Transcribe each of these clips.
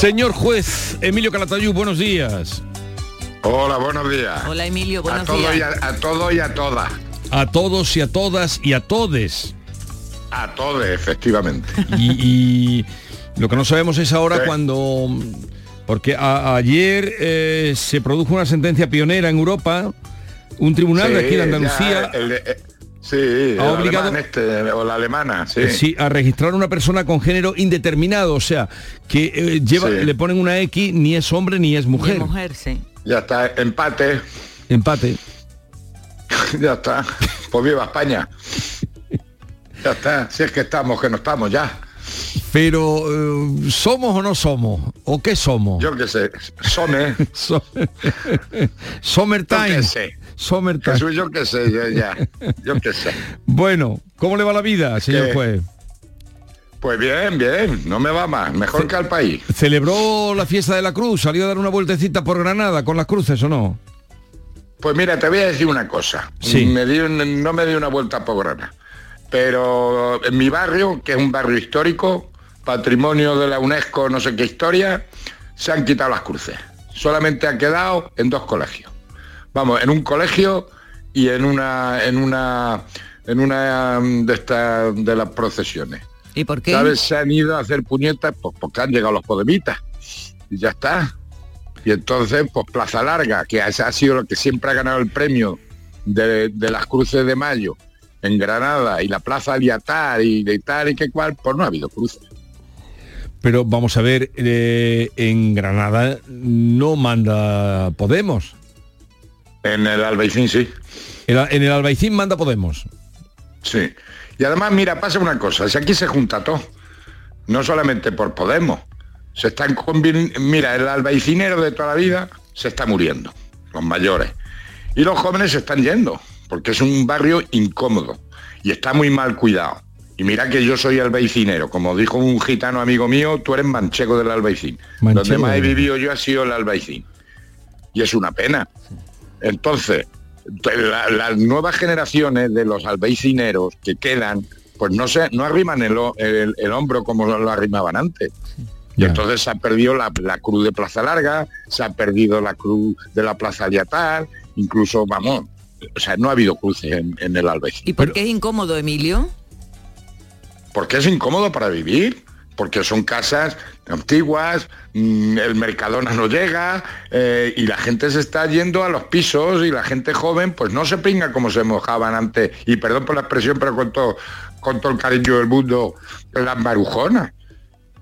Señor juez Emilio Calatayud, buenos días. Hola, buenos días. Hola Emilio, A buenos todos y días. a, a todos y a todas. A todos y a todas y a todes. A todos, efectivamente. Y, y lo que no sabemos es ahora Sí. cuando... Porque a- ayer eh, se produjo una sentencia pionera en Europa, un tribunal de aquí de Andalucía ya, el de- eh, sí, Ha obligado- alemán este, o la alemana, sí. eh, sí, a registrar una persona con género indeterminado, o sea, que eh, lleva, Sí. le ponen una X, ni es hombre ni es mujer. mujer, sí. Ya está, empate, Empate. ya está. Pues viva España. Ya está, si es que estamos, que no estamos ya. Pero, eh, ¿somos o no somos? ¿O qué somos? Yo qué sé, Some, So- yo Summertime. qué sé. Summertime. Jesús, yo qué sé, yo ya, yo qué sé. Bueno, ¿cómo le va la vida, señor que- juez? Pues bien, bien, no me va mal, mejor que al país. ¿Celebró la fiesta de la cruz? ¿Salió a dar una vueltecita por Granada con las cruces o no? Pues mira, te voy a decir una cosa. Sí. Me di no me di una vuelta por Granada. Pero en mi barrio, que es un barrio histórico, patrimonio de la UNESCO, no sé qué historia, se han quitado las cruces. Solamente ha quedado en dos colegios. Vamos, en un colegio y en una, en una, en una mm, de estas de las procesiones. ¿Y por qué? ¿Sabes? Se han ido a hacer puñetas pues, porque han llegado los podemitas. Y ya está. Y entonces, pues Plaza Larga, que ha sido lo que siempre ha ganado el premio de, de las cruces de mayo en Granada y la Plaza Aliatar y de tal y que cual, pues no ha habido cruces. Pero vamos a ver, eh, en Granada no manda Podemos. En el Albaicín sí. En, el Albaicín manda Podemos. Sí. Y además, mira, pasa una cosa, si aquí se junta todo, no solamente por Podemos, se están mira, el albaicinero de toda la vida se está muriendo, los mayores. Y los jóvenes se están yendo, porque es un barrio incómodo y está muy mal cuidado. Y mira que yo soy albaicinero, como dijo un gitano amigo mío, tú eres manchego del albaicín. Manchego Donde más he vivido yo ha sido el albaicín. Y es una pena. Entonces, la- las nuevas generaciones de los albaicineros que quedan, pues no se, no arriman el, el- el hombro como lo arrimaban antes. Y entonces se ha perdido la, la cruz de Plaza Larga, se ha perdido la cruz de la Plaza Aliatar, incluso, vamos, o sea, no ha habido cruces en, en el Albaicín. ¿Y por qué es incómodo, Emilio? Porque es incómodo para vivir, porque son casas antiguas, mm, el Mercadona no llega eh, y la gente se está yendo a los pisos y la gente joven pues no se pinga como se mojaban antes, y perdón por la expresión, pero con todo, con todo el cariño del mundo, las marujonas,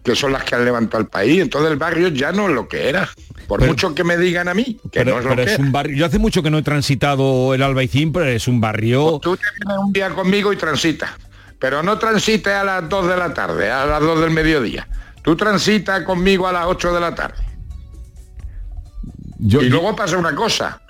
que son las que han levantado el país. Entonces el barrio ya no es lo que era, por Pero- mucho que me digan a mí, que Pero, no es lo pero que es era. un barrio. Yo hace mucho que no he transitado el Albaicín, pero es un barrio. Tú te vienes un día conmigo y transitas, pero no transites a las 2 de la tarde, a las 2 del mediodía. Tú transitas conmigo a las 8 de la tarde. Yo, y luego pasa una cosa,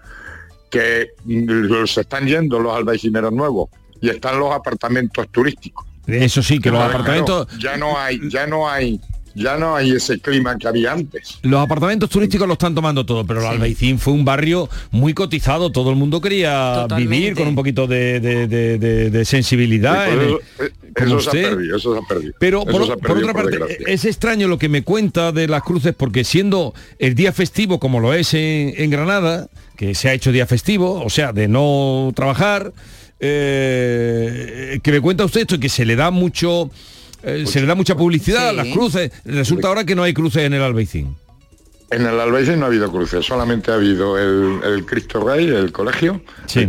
que mm, se están yendo los albaicineros nuevos y están los apartamentos turísticos. eso sí, que los Claro, apartamentos. ya no hay, ya no hay, ya no hay ese clima que había antes. Los apartamentos turísticos lo están tomando todo, pero el Albaicín fue un barrio muy cotizado. Todo el mundo quería Totalmente. vivir con un poquito de, de- de- de- de sensibilidad. El- eso, eh, eso se ha usted. perdido, eso se ha perdido. Pero por, otra por parte, es extraño lo que me cuenta de las cruces, porque siendo el día festivo como lo es en, en Granada, que se ha hecho día festivo, o sea, de no trabajar, eh, que me cuenta usted esto y que se le da mucho, eh, se le da mucha publicidad a las cruces. Resulta ahora que no hay cruces en el Albaicín. En el Albaicín no ha habido cruces, solamente ha habido el, el Cristo Rey, el colegio, Sí.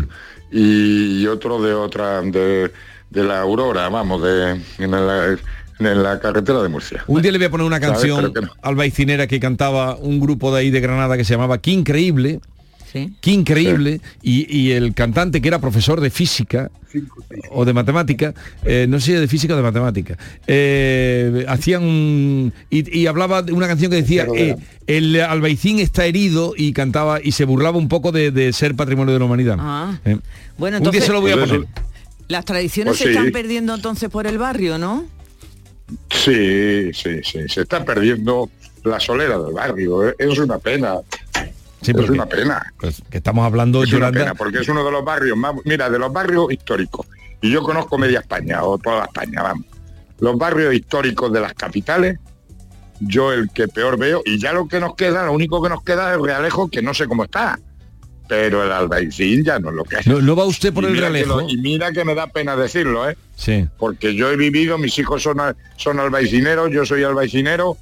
y, y otro de otra, de, de la Aurora, vamos, de en la, en la carretera de Murcia. Un día le voy a poner una canción Pero que no. albaicinera que cantaba un grupo de ahí de Granada que se llamaba Qué Increíble. Sí. qué increíble, y, y el cantante que era profesor de física o de matemática, eh, no sé si de física o de matemática, eh, hacían un... Y, y hablaba de una canción que decía, eh, el albaicín está herido y cantaba y se burlaba un poco de, de ser patrimonio de la humanidad. Ah. Eh, Bueno, un día entonces se lo voy a poner. eso- las tradiciones Pues se sí. están perdiendo entonces por el barrio, ¿no? Sí, sí, sí. Se está perdiendo la solera del barrio. Es una pena. Sí, es una pena. pues, que estamos hablando, Es una pena, porque es uno de los barrios más... Mira, de los barrios históricos. Y yo conozco media España, o toda España, vamos. Los barrios históricos de las capitales, yo el que peor veo, y ya lo que nos queda, lo único que nos queda es el Realejo, que no sé cómo está. Pero el Albaicín ya no es lo que es. ¿No, no va usted por Y el Realejo? lo- y mira que me da pena decirlo, ¿eh? Sí. porque yo he vivido, mis hijos son, son albaicineros, yo soy albaicinero,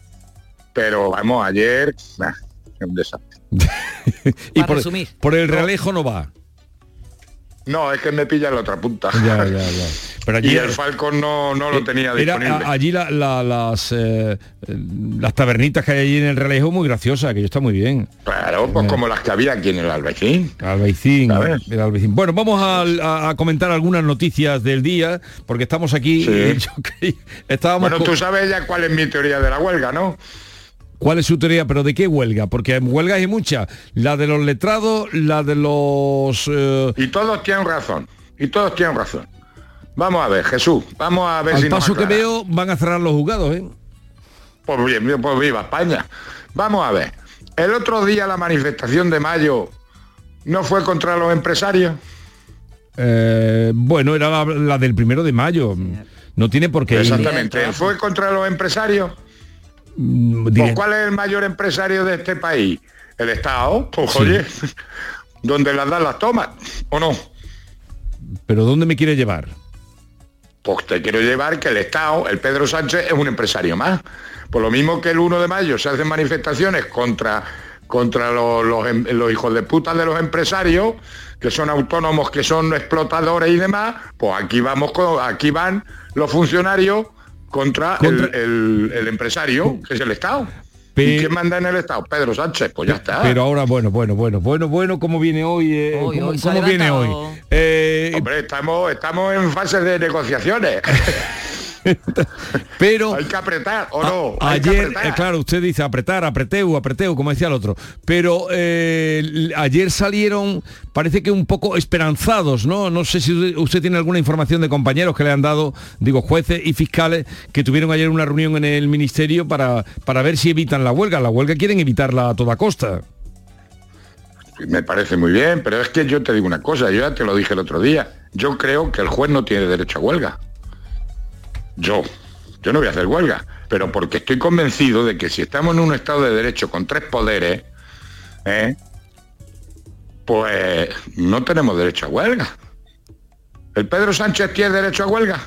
pero vamos, ayer, nah, es un desastre. y por, resumir. por el Realejo no va. No, es que me pilla en la otra punta. Ya, ya, ya. Pero allí y el Falcon no, no lo tenía Era, disponible. allí la- la- las eh, eh, las tabernitas que hay allí en el Realejo muy graciosas, que yo está muy bien. Claro, pues como las que había aquí en el Albaicín. Albaicín, el Albaicín. Bueno, vamos al- a, a comentar algunas noticias del día, porque estamos aquí. Sí. y yo creí- estábamos Bueno, con- tú sabes ya cuál es mi teoría de la huelga, ¿no? ¿Cuál es su teoría? ¿Pero de qué huelga? Porque huelgas hay muchas. La de los letrados, la de los... eh, Y todos tienen razón, y todos tienen razón. Vamos a ver, Jesús, vamos a ver al si nos paso que veo, van a cerrar los juzgados, ¿eh? Pues bien, pues viva España. Vamos a ver. El otro día la manifestación de mayo no fue contra los empresarios. Eh, bueno, era la, la del primero de mayo. No tiene por qué... Exactamente. ¿Fue contra los empresarios? Pues, ¿Cuál es el mayor empresario de este país? El Estado. Pues Sí. oye, donde las dan las tomas, ¿o no? ¿Pero dónde me quiere llevar? Pues te quiero llevar que el Estado, el Pedro Sánchez, es un empresario más. Por lo mismo que el 1 de mayo se hacen manifestaciones contra, contra los, los em- los hijos de puta de los empresarios, que son autónomos, que son explotadores y demás, pues aquí vamos con- aquí van los funcionarios contra, Contra- El, el- el empresario, que es el Estado. Pe- ¿Y quién manda en el Estado? Pedro Sánchez, pues ya está. Pero ahora, bueno, bueno, bueno, bueno, bueno, ¿cómo viene hoy? eh, Hoy, ¿Cómo, hoy viene hoy? Eh, Hombre, estamos, estamos en fase de negociaciones. pero... Hay que apretar, ¿o A- no? Que ayer, apretar. eh, claro, usted dice apretar, apreteu, apreteu, como decía el otro. Pero eh, ayer salieron, parece que un poco esperanzados, ¿no? No sé si usted- usted tiene alguna información de compañeros que le han dado, digo, jueces y fiscales que tuvieron ayer una reunión en el ministerio para, para ver si evitan la huelga. La huelga quieren evitarla a toda costa. Me parece muy bien, pero es que yo te digo una cosa, yo ya te lo dije el otro día. Yo creo que el juez no tiene derecho a huelga. Yo, yo no voy a hacer huelga, pero porque estoy convencido de que si estamos en un Estado de Derecho con tres poderes, ¿eh? pues no tenemos derecho a huelga. ¿El Pedro Sánchez tiene derecho a huelga?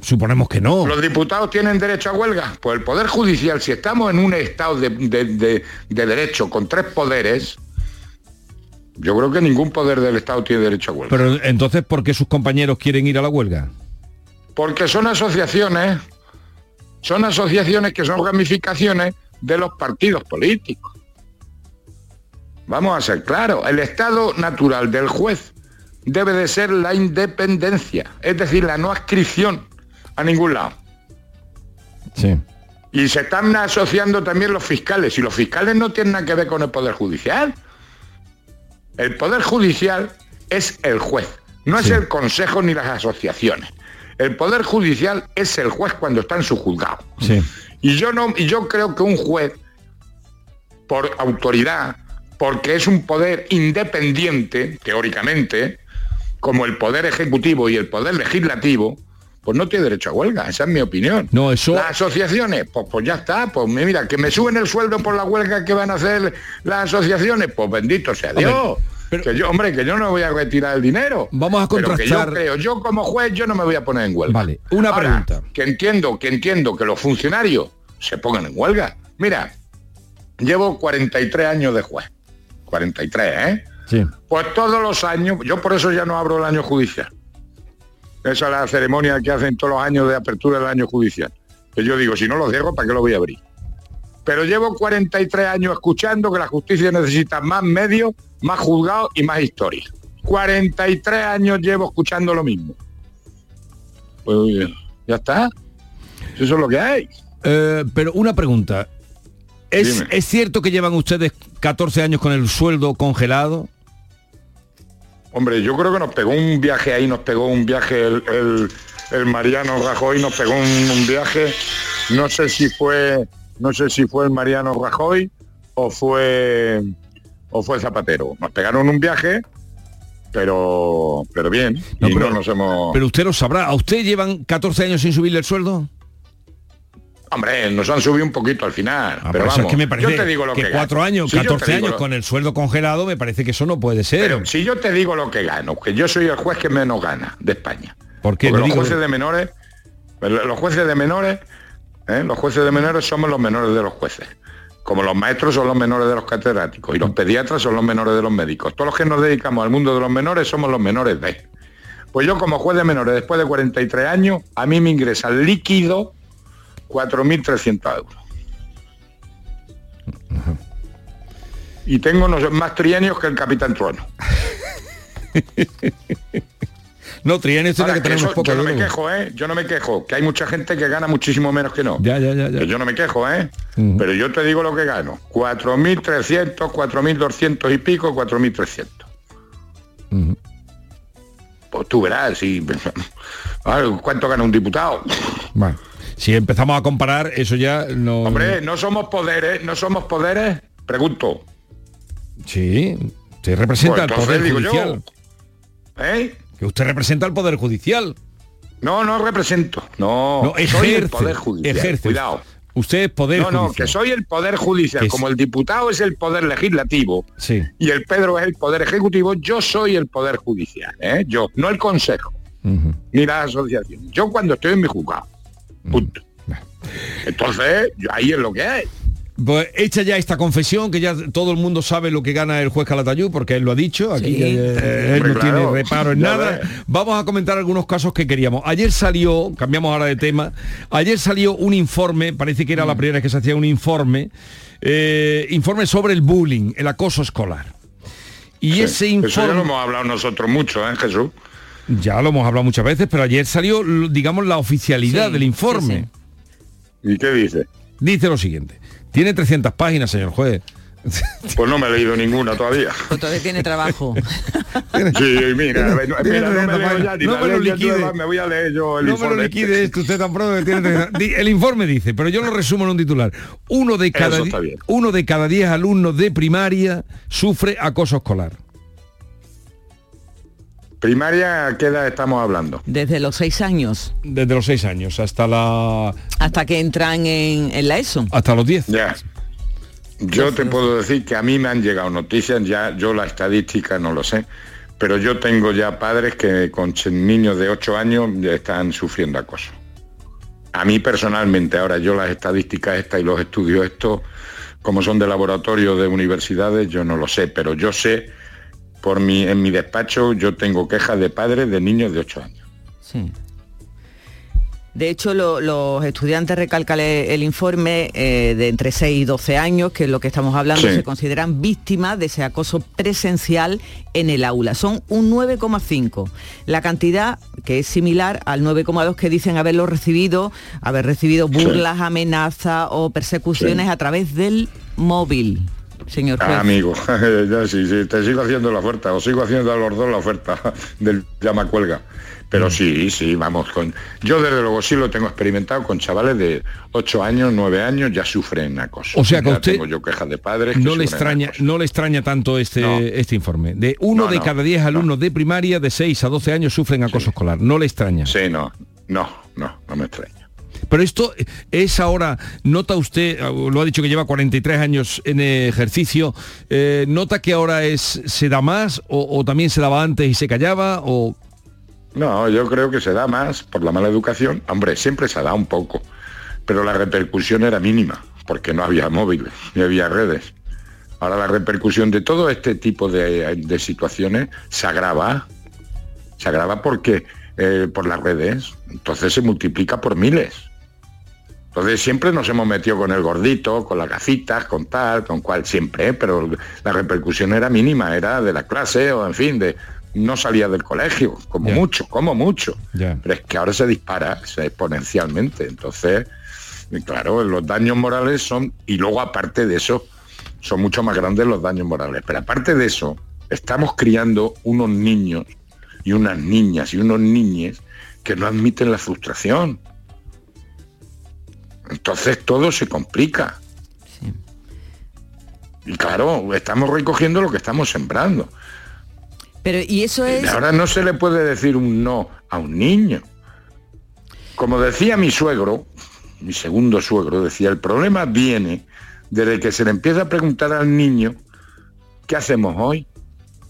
Suponemos que no. ¿Los diputados tienen derecho a huelga? Pues el Poder Judicial, si estamos en un Estado de, de- de- de derecho con tres poderes, yo creo que ningún poder del Estado tiene derecho a huelga. Pero entonces, ¿por qué sus compañeros quieren ir a la huelga? Porque son asociaciones, son asociaciones que son ramificaciones de los partidos políticos. Vamos a ser claros, el estado natural del juez debe de ser la independencia, es decir, la no adscripción a ningún lado. Sí. Y se están asociando también los fiscales, y los fiscales no tienen nada que ver con el Poder Judicial. El Poder Judicial es el juez, no es el Consejo ni las asociaciones. El Poder Judicial es el juez cuando está en su juzgado. Sí. Y yo no, y yo creo que un juez, por autoridad, porque es un poder independiente, teóricamente, como el poder ejecutivo y el poder legislativo, pues no tiene derecho a huelga, esa es mi opinión. No, eso- Las asociaciones, pues, pues ya está, pues mira, que me suben el sueldo por la huelga que van a hacer las asociaciones, pues bendito sea Hombre, Dios. Pero- que yo, hombre, que yo no voy a retirar el dinero. Vamos a Pero que contrastar- yo creo, yo como juez, yo no me voy a poner en huelga. Vale, una Ahora, pregunta. Que entiendo, que entiendo que los funcionarios se pongan en huelga. Mira, llevo 43 años de juez. 43, ¿eh? Sí. Pues todos los años, yo por eso ya no abro el año judicial. Esa es la ceremonia que hacen todos los años de apertura del año judicial. Que yo digo, si no lo cierro, ¿para qué lo voy a abrir? Pero llevo 43 años escuchando que la justicia necesita más medios, más juzgados y más historia. 43 años llevo escuchando lo mismo. Pues ya está. Eso es lo que hay. Eh, pero una pregunta. ¿Es, Dime. ¿Es cierto que llevan ustedes 14 años con el sueldo congelado? Hombre, yo creo que nos pegó un viaje ahí, nos pegó un viaje el, el- el Mariano Rajoy, nos pegó un, un viaje, no sé si fue, no sé si fue el Mariano Rajoy o fue o fue Zapatero. Nos pegaron un viaje, pero pero bien, No, y pero- no nos hemos. Pero usted lo sabrá. ¿A usted llevan 14 años sin subirle el sueldo? Hombre, nos han subido un poquito al final. Ah, pero eso es que me parece yo te digo lo que, que cuatro años, Si yo te 14 digo años lo- con el sueldo congelado, me parece que eso no puede ser. Pero si yo te digo lo que gano, que yo soy el juez que menos gana de España. ¿Por qué? Porque No los digo- jueces de menores, los jueces de menores, ¿eh? los jueces de menores somos los menores de los jueces. Como los maestros son los menores de los catedráticos y los pediatras son los menores de los médicos. Todos los que nos dedicamos al mundo de los menores somos los menores de. Pues yo como juez de menores, después de 43 años, a mí me ingresa líquido 4.300 euros. Y tengo no sé, más trienios que el Capitán Trueno. No, esto es que tenemos eso, poco yo no me quejo, ¿eh? Yo no me quejo, que hay mucha gente que gana muchísimo menos que no. Ya, ya, ya, ya. Que yo no me quejo, ¿eh? Ujú. Pero yo te digo lo que gano. 4.300, 4.200 y pico, 4.300. Ujú. Pues tú verás. Ah, ¿cuánto gana un diputado? Vale. Si empezamos a comparar, eso ya no... Hombre, no somos poderes, no somos poderes, pregunto. Sí, usted representa Pues al Poder yo. ¿Eh? Usted representa al Poder Judicial. No, no represento. No, No, soy ejerce. el poder judicial. ejerce. Cuidado. Usted es Poder No, no, Judicial. que soy el poder judicial. Es- Como el diputado es el poder legislativo, Sí. y el Pedro es el poder ejecutivo, yo soy el poder judicial, ¿eh? yo, no el consejo, Ujú. ni la asociación. Yo cuando estoy en mi juzgado. Punto. Entonces, ahí es lo que hay. Pues hecha ya esta confesión, que ya todo el mundo sabe lo que gana el juez Calatayud, porque él lo ha dicho, aquí Sí. eh, él no claro. tiene reparo en nada. Vamos a comentar algunos casos que queríamos. Ayer salió, cambiamos ahora de tema, ayer salió un informe, parece que era Mm. la primera vez que se hacía un informe, eh, informe sobre el bullying, el acoso escolar. Y ese Eso ya lo informe, hemos hablado nosotros mucho, ¿eh, Jesús? ya lo hemos hablado muchas veces, pero ayer salió, digamos, la oficialidad Sí, del informe. ¿Y qué dice? Dice lo siguiente, tiene 300 páginas, señor juez. Pues no me he leído ninguna todavía. Pues todavía tiene trabajo. Sí, mira, mira, no me leo ya ni No me lo liquide. nueva, me voy a leer yo el No me lo informe liquide este. esto, usted tan pronto que tiene 300. Di- El informe dice, pero yo lo resumo en un titular. Uno de cada, uno de cada 10 alumnos de primaria sufre acoso escolar. Primaria, ¿a qué edad estamos hablando? Desde los seis años Desde los 6 años hasta, la, hasta que entran en, en la ESO. hasta los 10. Ya. Yo te puedo decir que a mí me han llegado noticias, ya yo la estadística no lo sé, pero yo tengo ya padres que con niños de 8 años ya están sufriendo acoso. A mí personalmente, ahora yo las estadísticas estas y los estudios estos, como son de laboratorio de universidades, yo no lo sé, pero yo sé, por mi, en mi despacho, yo tengo quejas de padres de niños de 8 años. Sí. De hecho, lo- los estudiantes, recalcan el informe, eh, de entre 6 y 12 años, que es lo que estamos hablando, Sí. se consideran víctimas de ese acoso presencial en el aula. Son un 9,5. La cantidad que es similar al 9,2 que dicen haberlo recibido, haber recibido burlas, amenazas o persecuciones Sí. a través del móvil. Señor juez. Ah, amigo, ya sí, sí, te sigo haciendo la oferta, os sigo haciendo a los dos la oferta del llama cuelga. Pero sí, sí, vamos con. Yo desde luego sí lo tengo experimentado con chavales de 8 años, 9 años, ya sufren acoso. O sea que a Ya usted tengo yo quejas de padres. que No le extraña, acoso. no le extraña tanto este, No. este informe. De uno No, de no, cada 10 no. alumnos de primaria de 6 a 12 años sufren acoso escolar. No le extraña. Sí, no, no, no, no me extraña. Pero esto es ahora, nota usted, lo ha dicho que lleva 43 años en ejercicio, eh, nota que ahora se da más o, también se daba antes y se callaba No, yo creo que se da más por la mala educación. Hombre, siempre se dado un poco, pero la repercusión era mínima, porque no había móviles, ni había redes. Ahora la repercusión de todo este tipo de, de situaciones se agrava. Se agrava porque eh, por las redes, entonces se multiplica por miles. Entonces siempre nos hemos metido con el gordito, con las gafitas, con tal, con cual, siempre, ¿eh? pero la repercusión era mínima, era de la clase o en fin, de no salía del colegio, como mucho, como mucho. Pero es que ahora se dispara exponencialmente. Entonces, claro, los daños morales son, y luego aparte de eso, son mucho más grandes los daños morales. Pero aparte de eso, estamos criando unos niños y unas niñas y unos niñes que no admiten la frustración. Entonces todo se complica. Y claro, estamos recogiendo lo que estamos sembrando. Pero, y eso es... Y ahora no se le puede decir un no a un niño. Como decía mi suegro, mi segundo suegro, decía, el problema viene desde que se le empieza a preguntar al niño, ¿qué hacemos hoy?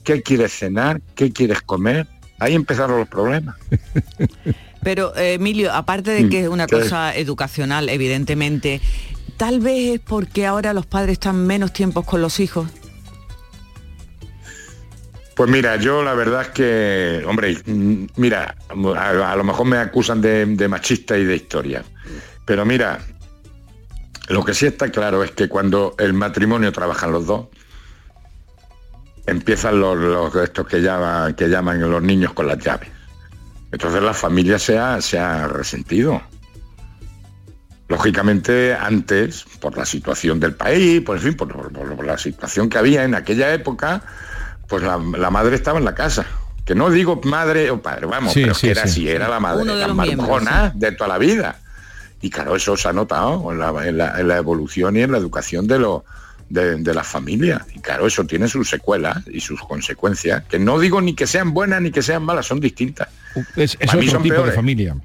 ¿Qué quieres cenar? ¿Qué quieres comer? Ahí empezaron los problemas. Pero, eh, Emilio, aparte de que es una ¿qué? cosa educacional, evidentemente, tal vez es porque ahora los padres están menos tiempos con los hijos. Pues mira, yo la verdad es que, hombre, mm, mira, a, a lo mejor me acusan de, de machista y de historia, pero mira, lo que sí está claro es que cuando el matrimonio trabajan los dos, empiezan los, los- estos que llaman, que llaman los niños con las llaves. Entonces la familia se ha, se ha resentido. Lógicamente antes, por la situación del país, por, en fin, por, por- por la situación que había en aquella época, pues la, la madre estaba en la casa. Que no digo madre o padre, vamos, Sí, pero sí, que era sí. así, era la madre, Uno de la marujona de toda la vida. Y claro, eso se ha notado en la, en la- en la evolución y en la educación de, los de, de las familias. Y claro, eso tiene sus secuelas y sus consecuencias, que no digo ni que sean buenas ni que sean malas, son distintas. Es, es mí otro son tipo peores. de familia.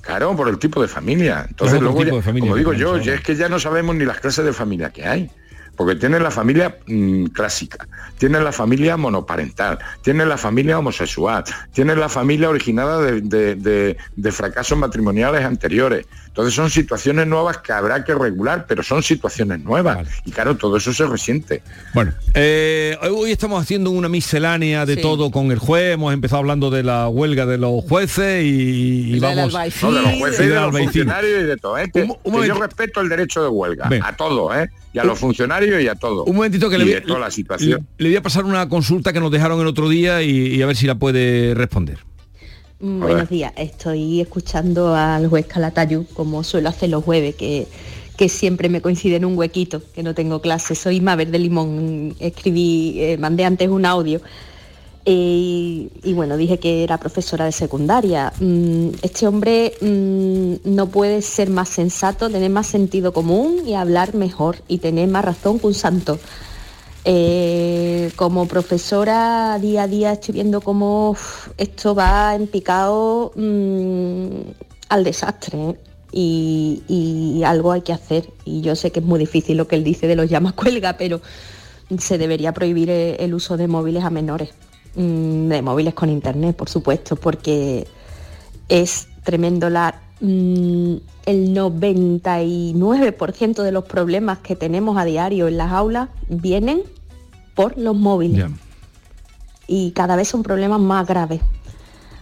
Claro, por el tipo de familia. Entonces, luego tipo ya- de familia como digo yo, ya es que ya no sabemos ni las clases de familia que hay. Porque tienen la familia mm, clásica, tienen la familia monoparental, tienen la familia homosexual, tienen la familia originada de, de- de- de fracasos matrimoniales anteriores. Entonces son situaciones nuevas que habrá que regular, pero son situaciones nuevas. Vale. Y claro, todo eso se resiente. Bueno, eh, hoy estamos haciendo una miscelánea de Sí. todo con el juez, hemos empezado hablando de la huelga de los jueces y, y vamos... No, de los jueces y y de de los funcionarios y de todo. ¿eh? Que, Un mo- un que momento. yo respeto el derecho de huelga, Ven. a todos, ¿eh? y a los funcionarios y a todos. Un momentito que Y le voy, de toda la situación. le- le voy a pasar una consulta que nos dejaron el otro día y, y a ver si la puede responder. Mm. Buenos días, estoy escuchando al juez Calatayud, como suelo hacer los jueves, que, que siempre me coincide en un huequito, que no tengo clase. Soy Mabel de Limón, escribí, eh, mandé antes un audio eh, y bueno, dije que era profesora de secundaria. Mm, Este hombre mm, no puede ser más sensato, tener más sentido común y hablar mejor y tener más razón que un santo. Eh, como profesora día a día estoy viendo cómo esto va en picado mm, al desastre ¿eh? y, y algo hay que hacer. Y yo sé que es muy difícil lo que él dice de los llamas cuelga, pero se debería prohibir eh, el uso de móviles a menores, Mm, de móviles con internet, por supuesto, porque es tremendo la mm, el 99% de los problemas que tenemos a diario en las aulas vienen por los móviles y cada vez son problemas más graves.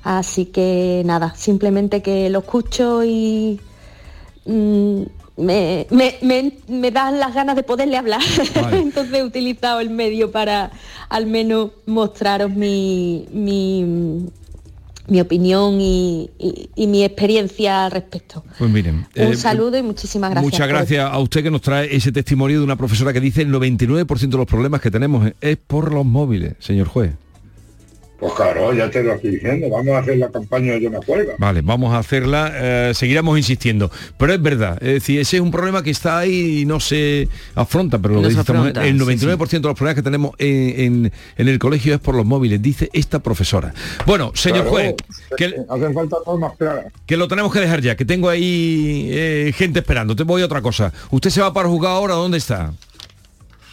Así que nada, simplemente que lo escucho y mm, me, me, me- me dan las ganas de poderle hablar. Vale. Entonces he utilizado el medio para al menos mostraros mi, mi, mi opinión y, y- y mi experiencia al respecto. Pues miren. Un eh, saludo y muchísimas gracias. Muchas por- gracias a usted que nos trae ese testimonio de una profesora que dice el 99% de los problemas que tenemos es por los móviles, señor juez. Pues claro, ya te lo estoy diciendo, vamos a hacer la campaña de Yo me acuerdo. Vale, vamos a hacerla, eh, seguiremos insistiendo. Pero es verdad, es decir, ese es un problema que está ahí y no se afronta, pero lo No que dice afronta, el sí, 99% de los problemas que tenemos en, en- en el colegio es por los móviles, dice esta profesora. Bueno, señor juez, que, Hacen falta normas claras. que lo tenemos que dejar ya, que tengo ahí eh, gente esperando. Te voy a otra cosa. ¿Usted se va para jugar ahora? ¿Dónde está?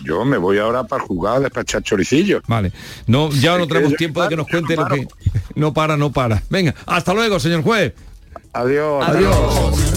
Yo me voy ahora para jugar a despachar choricillos. Vale. No, ya no Es tenemos tiempo de que nos cuente lo que. No para, no para. Venga, hasta luego, señor juez. Adiós. Adiós.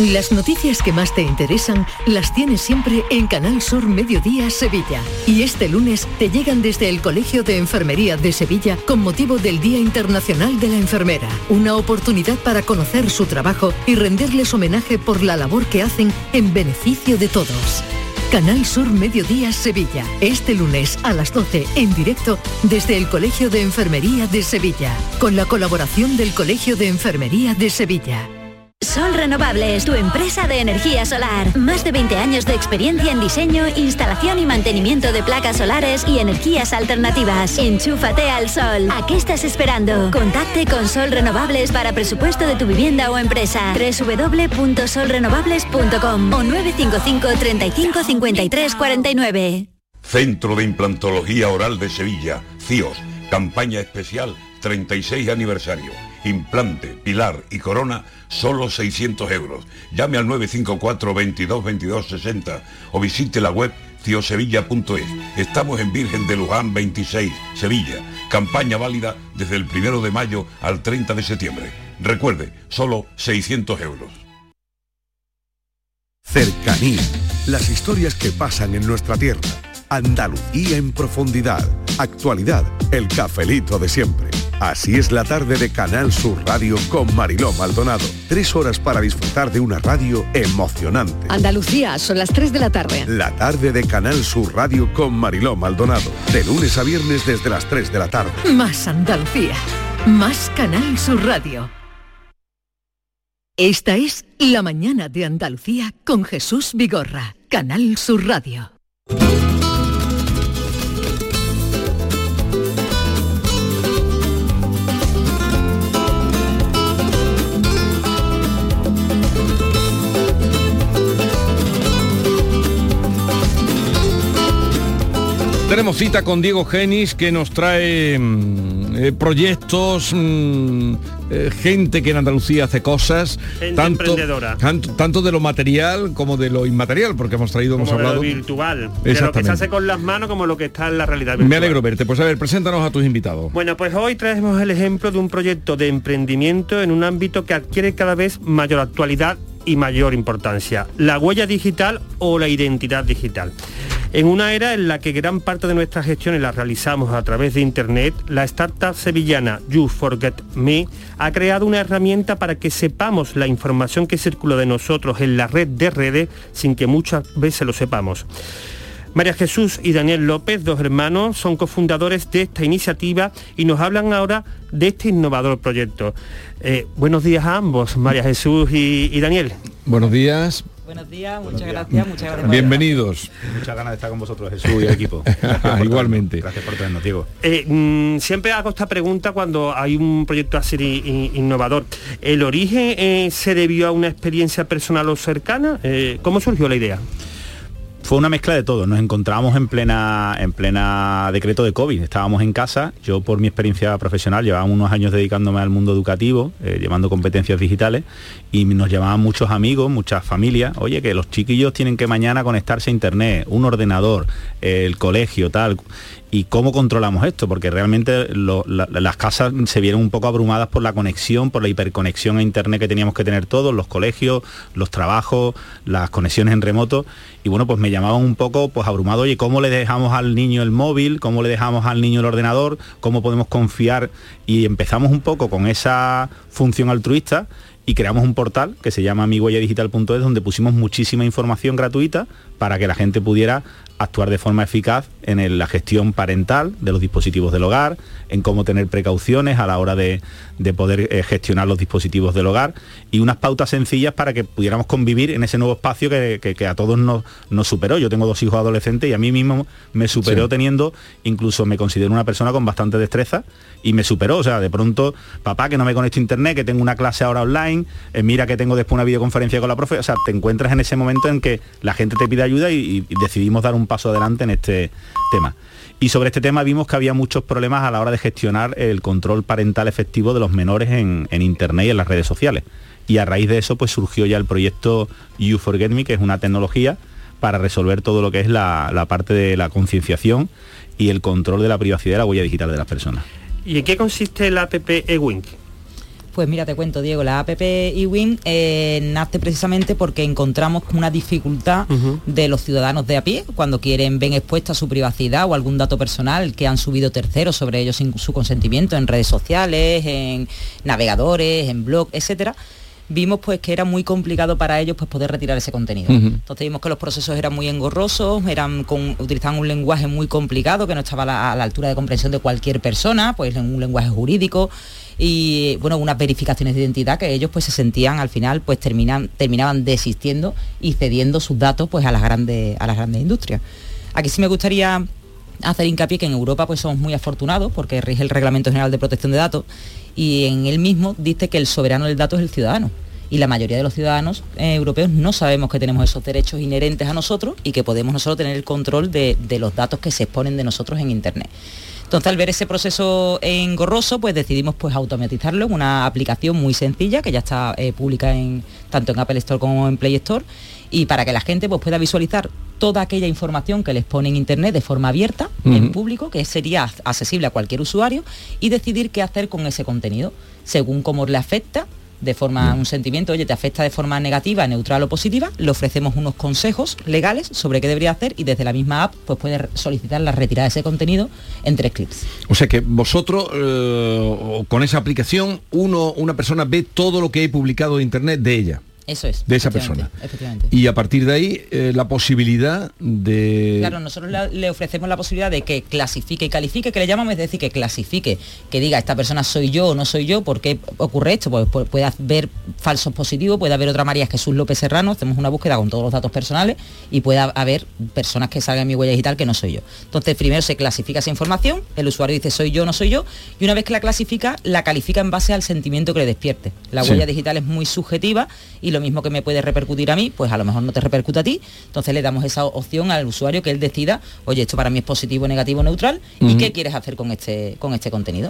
Las noticias que más te interesan las tienes siempre en Canal Sur Mediodía Sevilla. Y este lunes te llegan desde el Colegio de Enfermería de Sevilla con motivo del Día Internacional de la Enfermera. Una oportunidad para conocer su trabajo y rendirles homenaje por la labor que hacen en beneficio de todos. Canal Sur Mediodía Sevilla. Este lunes a las 12 en directo desde el Colegio de Enfermería de Sevilla. Con la colaboración del Colegio de Enfermería de Sevilla. Sol Renovables, tu empresa de energía solar. Más de 20 años de experiencia en diseño, instalación y mantenimiento de placas solares y energías alternativas. Enchúfate al sol. ¿A qué estás esperando? Contacte con Sol Renovables para presupuesto de tu vivienda o empresa. www.solrenovables.com o 955 35 53 49. Centro de Implantología Oral de Sevilla, CIOS, campaña especial 36 aniversario. Implante, pilar y corona, solo 600 euros. Llame al 954 22 22 60 o visite la web ciosevilla.es. Estamos en Virgen de Luján 26, Sevilla. Campaña válida desde el 1 de mayo al 30 de septiembre. Recuerde, solo 600 euros. Cercanía. Las historias que pasan en nuestra tierra. Andalucía en profundidad. Actualidad. El cafelito de siempre. Así es la tarde de Canal Sur Radio con Mariló Maldonado. Tres horas para disfrutar de una radio emocionante. Andalucía, son las 3 de la tarde. La tarde de Canal Sur Radio con Mariló Maldonado. De lunes a viernes desde las 3 de la tarde. Más Andalucía. Más Canal Sur Radio. Esta es La mañana de Andalucía con Jesús Vigorra. Canal Sur Radio. Tenemos cita con Diego Genis que nos trae mm, eh, proyectos, mm, eh, gente que en Andalucía hace cosas, Gente tanto, emprendedora. tanto, tanto de lo material como de lo inmaterial, porque hemos traído, hemos como de lo virtual, de lo que se hace con las manos como lo que está en la realidad virtual. Me alegro verte. Pues a ver, preséntanos a tus invitados. Bueno, pues hoy traemos el ejemplo de un proyecto de emprendimiento en un ámbito que adquiere cada vez mayor actualidad y mayor importancia, la huella digital o la identidad digital. En una era en la que gran parte de nuestras gestiones las realizamos a través de Internet, la startup sevillana You Forget Me ha creado una herramienta para que sepamos la información que circula de nosotros en la red de redes sin que muchas veces lo sepamos. María Jesús y Daniel López, dos hermanos, son cofundadores de esta iniciativa y nos hablan ahora de este innovador proyecto. Eh, buenos días a ambos, María Jesús y, y Daniel. Buenos días. Buenos días, muchas gracias, muchas gracias. Bienvenidos. Muchas ganas de estar con vosotros, Jesús y el equipo. Gracias Igualmente. Gracias por traernos, Diego. Eh, mm, siempre hago esta pregunta cuando hay un proyecto así innovador. ¿El origen eh, se debió a una experiencia personal o cercana? Eh, ¿Cómo surgió la idea? Fue una mezcla de todo. Nos encontrábamos en plena, en plena decreto de COVID. Estábamos en casa. Yo, por mi experiencia profesional, llevaba unos años dedicándome al mundo educativo, eh, llevando competencias digitales, y nos llamaban muchos amigos, muchas familias. Oye, que los chiquillos tienen que mañana conectarse a internet, un ordenador, el colegio, tal. ¿Y cómo controlamos esto? Porque realmente las casas se vieron un poco abrumadas por la conexión, por la hiperconexión a Internet que teníamos que tener todos, los colegios, los trabajos, las conexiones en remoto. Y bueno, pues me llamaban un poco pues abrumado, oye, ¿cómo le dejamos al niño el móvil? ¿Cómo le dejamos al niño el ordenador? ¿Cómo podemos confiar? Y empezamos un poco con esa función altruista y creamos un portal que se llama mihuelladigital.es donde pusimos muchísima información gratuita para que la gente pudiera actuar de forma eficaz en el- la gestión parental de los dispositivos del hogar, en cómo tener precauciones a la hora de, de poder eh, gestionar los dispositivos del hogar y unas pautas sencillas para que pudiéramos convivir en ese nuevo espacio que, que- que a todos nos, nos superó. Yo tengo dos hijos adolescentes y a mí mismo me superó Sí. teniendo, incluso me considero una persona con bastante destreza y me superó. O sea, de pronto, papá, que no me conecto a internet, que tengo una clase ahora online, eh, mira que tengo después una videoconferencia con la profe. O sea, te encuentras en ese momento en que la gente te pide ayuda y, y decidimos dar un paso adelante en este tema. Y sobre este tema vimos que había muchos problemas a la hora de gestionar el control parental efectivo de los menores en, internet y en las redes sociales. Y a raíz de eso pues surgió ya el proyecto You Forget Me, que es una tecnología para resolver todo lo que es la, parte de la concienciación y el control de la privacidad de la huella digital de las personas. ¿Y en qué consiste la app eWink? Pues mira, te cuento, Diego, la app eWin eh, nace precisamente porque encontramos una dificultad de los ciudadanos de a pie cuando quieren ven expuesta su privacidad o algún dato personal que han subido terceros sobre ellos sin su consentimiento en redes sociales, en navegadores, en blog, etcétera. Vimos pues que era muy complicado para ellos pues poder retirar ese contenido. Entonces vimos que los procesos eran muy engorrosos, eran con, utilizaban un lenguaje muy complicado que no estaba a la, a la altura de comprensión de cualquier persona, pues en un lenguaje jurídico y bueno, unas verificaciones de identidad que ellos pues se sentían al final pues terminan, terminaban desistiendo y cediendo sus datos pues a las grandes, a las grandes industrias. Aquí sí me gustaría hacer hincapié que en Europa pues somos muy afortunados porque rige el Reglamento General de Protección de Datos y en él mismo dice que el soberano del dato es el ciudadano. Y la mayoría de los ciudadanos eh, europeos no sabemos que tenemos esos derechos inherentes a nosotros y que podemos nosotros tener el control de, de los datos que se exponen de nosotros en Internet. Entonces al ver ese proceso engorroso, pues decidimos pues automatizarlo en una aplicación muy sencilla que ya está eh, pública en, tanto en Apple Store como en Play Store y para que la gente pues, pueda visualizar toda aquella información que les pone en internet de forma abierta, en público, que sería accesible a cualquier usuario, y decidir qué hacer con ese contenido, según cómo le afecta, de forma, un sentimiento, oye, te afecta de forma negativa, neutral o positiva, le ofrecemos unos consejos legales sobre qué debería hacer y desde la misma app pues puede solicitar la retirada de ese contenido en tres clics. O sea que vosotros, eh, con esa aplicación, uno, una persona ve todo lo que hay publicado en internet de ella. Eso es. De esa efectivamente, persona. Efectivamente. Y a partir de ahí, eh, la posibilidad de... Claro, nosotros la- le ofrecemos la posibilidad de que clasifique y califique, que le llamamos, es decir, que clasifique, que diga esta persona soy yo o no soy yo, ¿por qué ocurre esto? Pues, pu- puede haber falsos positivos, puede haber otra María Jesús López Serrano, hacemos una búsqueda con todos los datos personales y puede haber personas que salgan en mi huella digital que no soy yo. Entonces primero se clasifica esa información, el usuario dice soy yo o no soy yo, y una vez que la clasifica, la califica en base al sentimiento que le despierte. La Sí. huella digital es muy subjetiva y lo mismo que me puede repercutir a mí, pues a lo mejor no te repercute a ti. Entonces le damos esa opción al usuario que él decida, oye, esto para mí es positivo, negativo, neutral, y qué quieres hacer con este, con este contenido.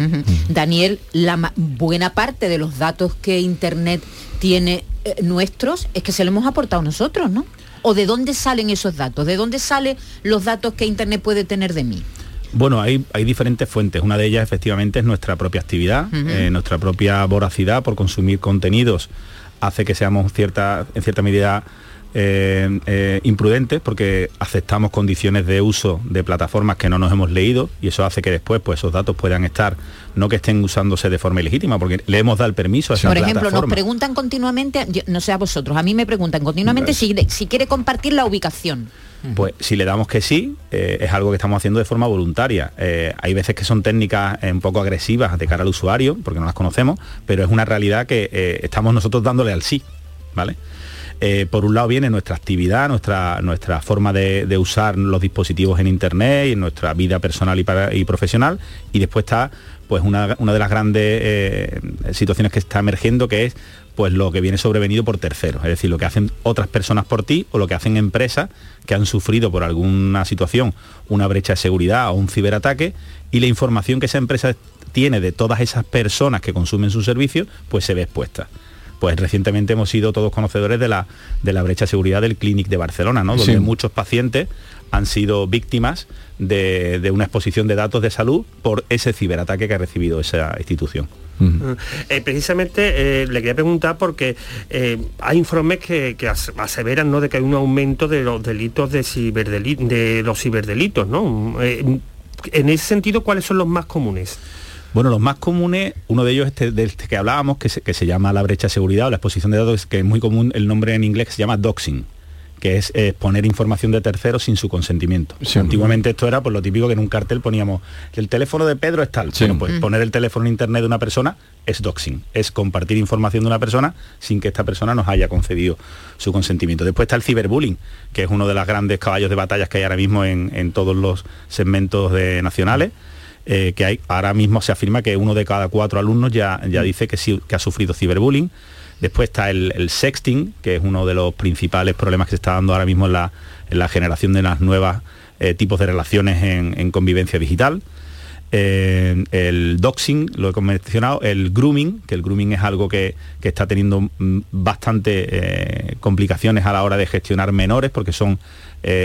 Daniel, la buena parte de los datos que Internet tiene eh, nuestros es que se los hemos aportado nosotros, ¿no? ¿O de dónde salen esos datos? ¿De dónde salen los datos que Internet puede tener de mí? Bueno, hay, hay diferentes fuentes. Una de ellas efectivamente es nuestra propia actividad, eh, nuestra propia voracidad por consumir contenidos hace que seamos en cierta medida eh, eh, imprudentes porque aceptamos condiciones de uso de plataformas que no nos hemos leído y eso hace que después pues, esos datos puedan estar, no que estén usándose de forma ilegítima, porque le hemos dado el permiso a esa Por ejemplo, nos preguntan continuamente, yo- no sé a vosotros, a mí me preguntan continuamente si, si quiere compartir la ubicación. Pues si le damos que sí, eh, es algo que estamos haciendo de forma voluntaria. Eh, hay veces que son técnicas eh, un poco agresivas de cara al usuario, porque no las conocemos, pero es una realidad que eh, estamos nosotros dándole al sí, ¿vale? Eh, por un lado viene nuestra actividad, nuestra, nuestra forma de, de usar los dispositivos en internet y en nuestra vida personal y, para- y profesional, y después está pues una, una de las grandes eh, situaciones que está emergiendo que es pues lo que viene sobrevenido por terceros, es decir, lo que hacen otras personas por ti o lo que hacen empresas que han sufrido por alguna situación una brecha de seguridad o un ciberataque y la información que esa empresa tiene de todas esas personas que consumen sus servicios, pues se ve expuesta. Pues recientemente hemos sido todos conocedores de la, de la brecha de seguridad del Clinic de Barcelona, ¿no? Donde muchos pacientes han sido víctimas de, de una exposición de datos de salud por ese ciberataque que ha recibido esa institución. Eh, precisamente eh, le quería preguntar porque eh, hay informes que, que as- aseveran ¿no? de que hay un aumento de los delitos de, ciberdeli- de los ciberdelitos, ¿no? Eh, en ese sentido, ¿cuáles son los más comunes? Bueno, los más comunes, uno de ellos este, del que hablábamos, que se, que se llama la brecha de seguridad o la exposición de datos, que es muy común el nombre en inglés que se llama doxing que es eh, poner información de terceros sin su consentimiento. Antiguamente esto era por lo típico que en un cartel poníamos el teléfono de Pedro es tal. Bueno, pues Mm. poner el teléfono en internet de una persona es doxing, es compartir información de una persona sin que esta persona nos haya concedido su consentimiento. Después está el ciberbullying, que es uno de los grandes caballos de batallas que hay ahora mismo en, en todos los segmentos de nacionales. eh, que hay, ahora mismo se afirma que uno de cada cuatro alumnos ya, ya dice que, sí, que ha sufrido ciberbullying. Después está el, sexting, que es uno de los principales problemas que se está dando ahora mismo en la, en la generación de las nuevas eh, tipos de relaciones en, en convivencia digital. Eh, el doxing, lo he mencionado, el grooming, que el grooming es algo que, que está teniendo mm, bastante eh, complicaciones a la hora de gestionar menores, porque son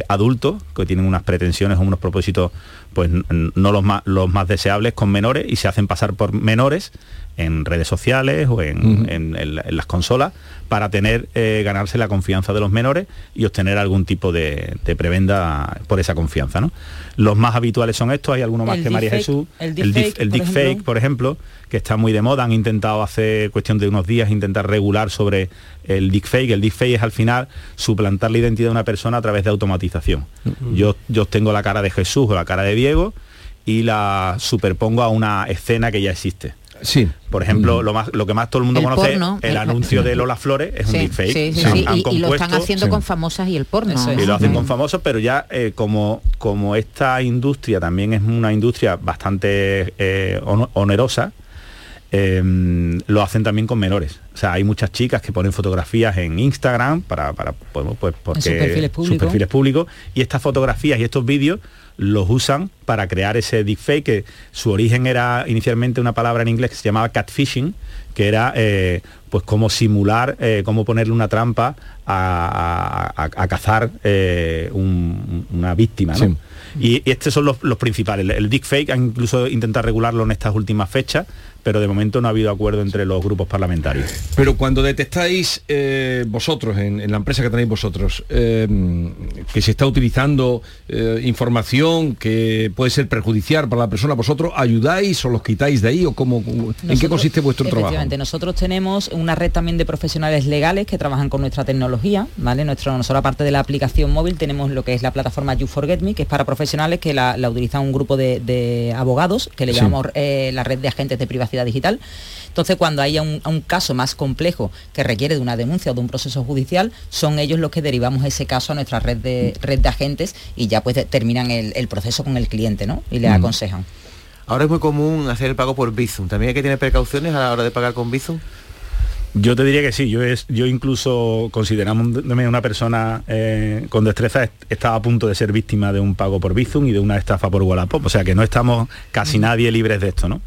adultos que tienen unas pretensiones o unos propósitos pues no los más, los más deseables con menores y se hacen pasar por menores en redes sociales o en, en- en la- en las consolas para tener eh, ganarse la confianza de los menores y obtener algún tipo de, de prebenda por esa confianza. ¿no? Los más habituales son estos, hay alguno más El que María Jesús. el deep- el por ejemplo. por ejemplo, que está muy de moda, han intentado hace cuestión de unos días intentar regular sobre el deepfake. El deepfake es al final suplantar la identidad de una persona a través de automatización. Yo, yo tengo la cara de Jesús o la cara de Diego y la superpongo a una escena que ya existe. Sí. Por ejemplo, lo, más, lo que más todo el mundo El conoce, porno, el el- anuncio de Lola Flores es un deepfake. sí, sí, Han- sí, han y- y, lo están haciendo Sí. con famosas y el porno. y lo hacen Mm. con famosos, pero ya eh, como, como esta industria también es una industria bastante eh, onerosa, eh, lo hacen también con menores. O sea, hay muchas chicas que ponen fotografías en Instagram para, para pues, pues, porque sus perfiles sus públicos. perfiles públicos y estas fotografías y estos vídeos los usan para crear ese deepfake que su origen era inicialmente una palabra en inglés que se llamaba catfishing que era eh, pues cómo simular eh, cómo ponerle una trampa a, a- a- a cazar eh, un- una víctima ¿no? Sí. y, y estos son los, los principales el, el deepfake han incluso intentado regularlo en estas últimas fechas pero de momento no ha habido acuerdo entre los grupos parlamentarios Pero cuando detectáis eh, vosotros, en, en la empresa que tenéis vosotros, eh, que se está utilizando eh, información que puede ser perjudicial para la persona, ¿vosotros ayudáis o los quitáis de ahí? o cómo, ¿En qué consiste vuestro trabajo? Efectivamente, nosotros tenemos una red también de profesionales legales que trabajan con nuestra tecnología, ¿vale? Nuestro, nosotros aparte de la aplicación móvil tenemos lo que es la plataforma You Forget Me, que es para profesionales que la, la utilizan un grupo de, de abogados, que le Sí. llamamos eh, la red de agentes de privacidad digital. Entonces, cuando haya un, un caso más complejo que requiere de una denuncia o de un proceso judicial, son ellos los que derivamos ese caso a nuestra red de, red de agentes y ya pues de- terminan el, el proceso con el cliente, ¿no? Y le Mm. aconsejan. Ahora es muy común hacer el pago por Bizum. ¿También hay que tener precauciones a la hora de pagar con Bizum? Yo te diría que sí, yo, es, yo incluso considerándome una persona eh, con destreza est- estaba a punto de ser víctima de un pago por Bizum y de una estafa por Wallapop, o sea que no estamos casi nadie libres de esto, ¿no?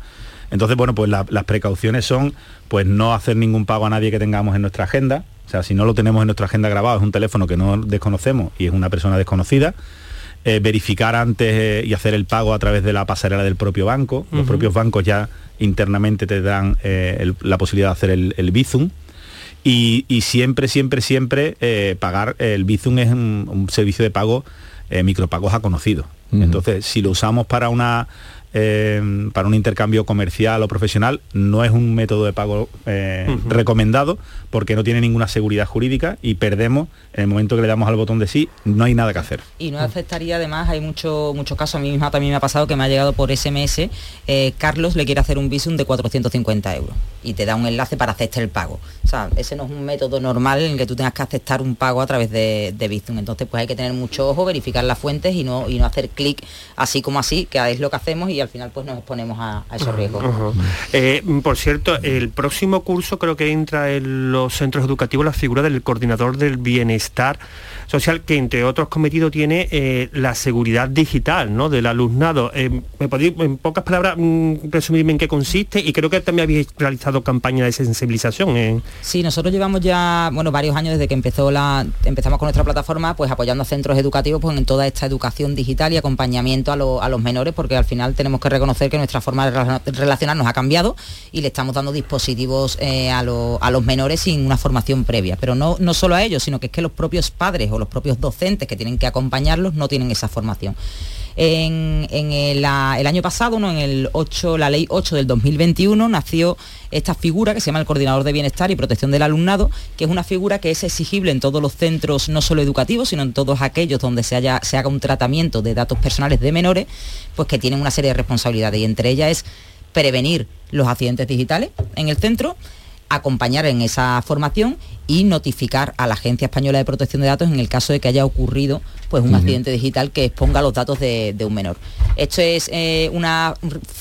Entonces, bueno, pues la- las precauciones son pues no hacer ningún pago a nadie que tengamos en nuestra agenda, o sea, si no lo tenemos en nuestra agenda grabado, es un teléfono que no desconocemos y es una persona desconocida, eh, verificar antes eh, y hacer el pago a través de la pasarela del propio banco. Los propios bancos ya internamente te dan eh, el- la posibilidad de hacer el, el Bizum. Y, y siempre, siempre, siempre pagar, el Bizum es un, un servicio de pago, micropagos a conocido. Entonces, si lo usamos para una eh, para un intercambio comercial o profesional, no es un método de pago eh, recomendado porque no tiene ninguna seguridad jurídica y perdemos en el momento que le damos al botón de sí, no hay nada que hacer. Y no afectaría además, hay mucho- muchos casos, a mí misma también me ha pasado que me ha llegado por SMS, eh, Carlos le quiere hacer un visum de 450 euros y te da un enlace para aceptar el pago. O sea, ese no es un método normal en el que tú tengas que aceptar un pago a través de, de Bizum. Entonces pues hay que tener mucho ojo, verificar las fuentes y no, y no hacer clic así como así, que es lo que hacemos y al final pues nos exponemos a, a esos riesgos. Eh, por cierto, el próximo curso creo que entra en los centros educativos la figura del coordinador del bienestar social, que entre otros cometidos tiene eh, la seguridad digital ¿no? del alumnado. Eh, ¿Me podéis, en pocas palabras, mm, resumirme en qué consiste? Y creo que también habéis realizado campañas de sensibilización. En... Sí, nosotros llevamos ya, bueno, varios años desde que empezó la, empezamos con nuestra plataforma, pues apoyando a centros educativos pues, en toda esta educación digital y acompañamiento a, lo- a los menores, porque al final tenemos que reconocer que nuestra forma de rela- relacionarnos ha cambiado y le estamos dando dispositivos eh, a, lo- a los menores sin una formación previa. Pero no, no solo a ellos, sino que es que los propios padres los propios docentes que tienen que acompañarlos no tienen esa formación. En, el año pasado, ¿no? en el 8, la ley 8 del 2021, nació esta figura que se llama el Coordinador de Bienestar y Protección del Alumnado, que es una figura que es exigible en todos los centros, no solo educativos, sino en todos aquellos donde se, haya, se haga un tratamiento de datos personales de menores, pues que tienen una serie de responsabilidades y entre ellas es prevenir los accidentes digitales en el centro, acompañar en esa formación y notificar a la Agencia Española de Protección de Datos en el caso de que haya ocurrido pues, un accidente digital que exponga los datos de, de un menor. Esto es eh, una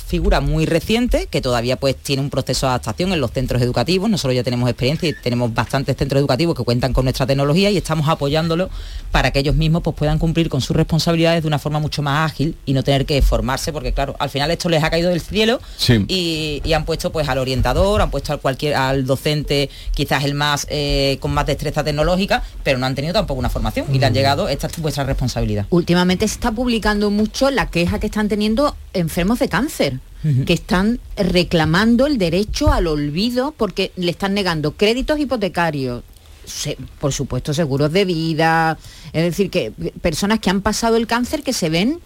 figura muy reciente que todavía pues, tiene un proceso de adaptación en los centros educativos. Nosotros ya tenemos experiencia y tenemos bastantes centros educativos que cuentan con nuestra tecnología y estamos apoyándolo para que ellos mismos pues, puedan cumplir con sus responsabilidades de una forma mucho más ágil y no tener que formarse porque claro, al final esto les ha caído del cielo Sí. y, y han puesto pues al orientador, han puesto al cualquier al docente quizás el más eh, con más destreza tecnológica, pero no han tenido tampoco una formación y le han llegado esta es vuestra responsabilidad. Últimamente se está publicando mucho la queja que están teniendo enfermos de cáncer, que están reclamando el derecho al olvido porque le están negando créditos hipotecarios, se- por supuesto seguros de vida, es decir, que personas que han pasado el cáncer que se ven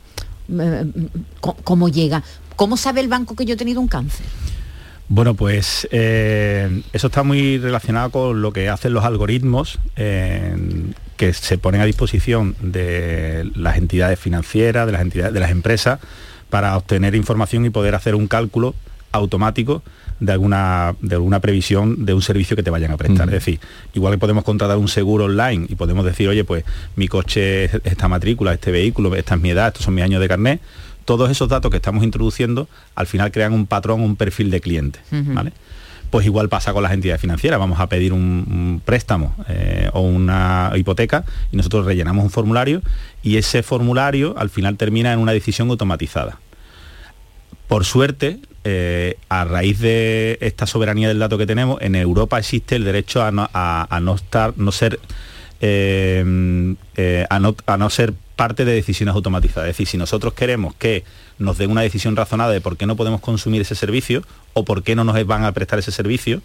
eh, cómo llega. ¿Cómo sabe el banco que yo he tenido un cáncer? Bueno, pues eh, eso está muy relacionado con lo que hacen los algoritmos eh, que se ponen a disposición de las entidades financieras, de las entidades, de las empresas, para obtener información y poder hacer un cálculo automático de alguna, de alguna previsión de un servicio que te vayan a prestar. Es decir, igual que podemos contratar un seguro online y podemos decir, oye, pues mi coche es esta matrícula, este vehículo, esta es mi edad, estos son mis años de carnet, todos esos datos que estamos introduciendo al final crean un patrón, un perfil de cliente. ¿vale? Pues igual pasa con las entidades financieras, vamos a pedir un, un préstamo eh, o una hipoteca y nosotros rellenamos un formulario y ese formulario al final termina en una decisión automatizada. Por suerte, eh, a raíz de esta soberanía del dato que tenemos, en Europa existe el derecho a no, a- a no estar, no ser, eh, eh, a, no, a no ser parte de decisiones automatizadas. Es decir, si nosotros queremos que nos den una decisión razonada de por qué no podemos consumir ese servicio o por qué no nos van a prestar ese servicio,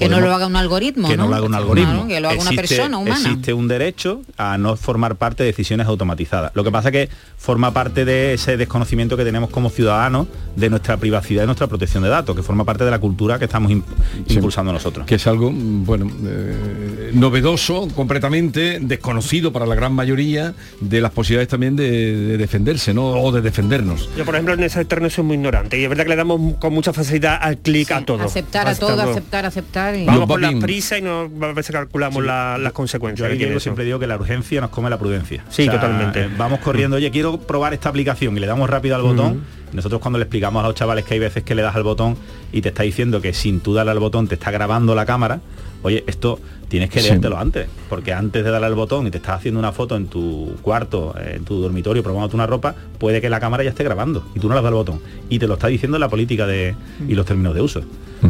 Que no lo haga un algoritmo, que no, lo haga un algoritmo. Claro, que lo haga una Existe- persona humana. Existe un derecho a no formar parte de decisiones automatizadas. Lo que pasa que forma parte de ese desconocimiento que tenemos como ciudadanos de nuestra privacidad y nuestra protección de datos, que forma parte de la cultura que estamos im- impulsando nosotros. que es algo mm, bueno eh, novedoso completamente desconocido para la gran mayoría de las posibilidades también de, de defenderse no o de defendernos Yo, por ejemplo, en ese terreno soy muy ignorante y es verdad que le damos con mucha facilidad al clic a todo. Aceptar a todo, aceptar, aceptar. Y- Vamos por la prisa y no a veces calculamos la- las consecuencias. Yo siempre digo que la urgencia nos come la prudencia. Sí, totalmente. eh, vamos corriendo, oye, quiero probar esta aplicación y le damos rápido al botón. Nosotros cuando le explicamos a los chavales que hay veces que le das al botón y te está diciendo que sin tú darle al botón te está grabando la cámara, oye, esto tienes que Sí. leértelo antes, porque antes de darle al botón y te estás haciendo una foto en tu cuarto, eh, en tu dormitorio, probándote una ropa, puede que la cámara ya esté grabando y tú no le das al botón. Y te lo está diciendo la política de, y los términos de uso.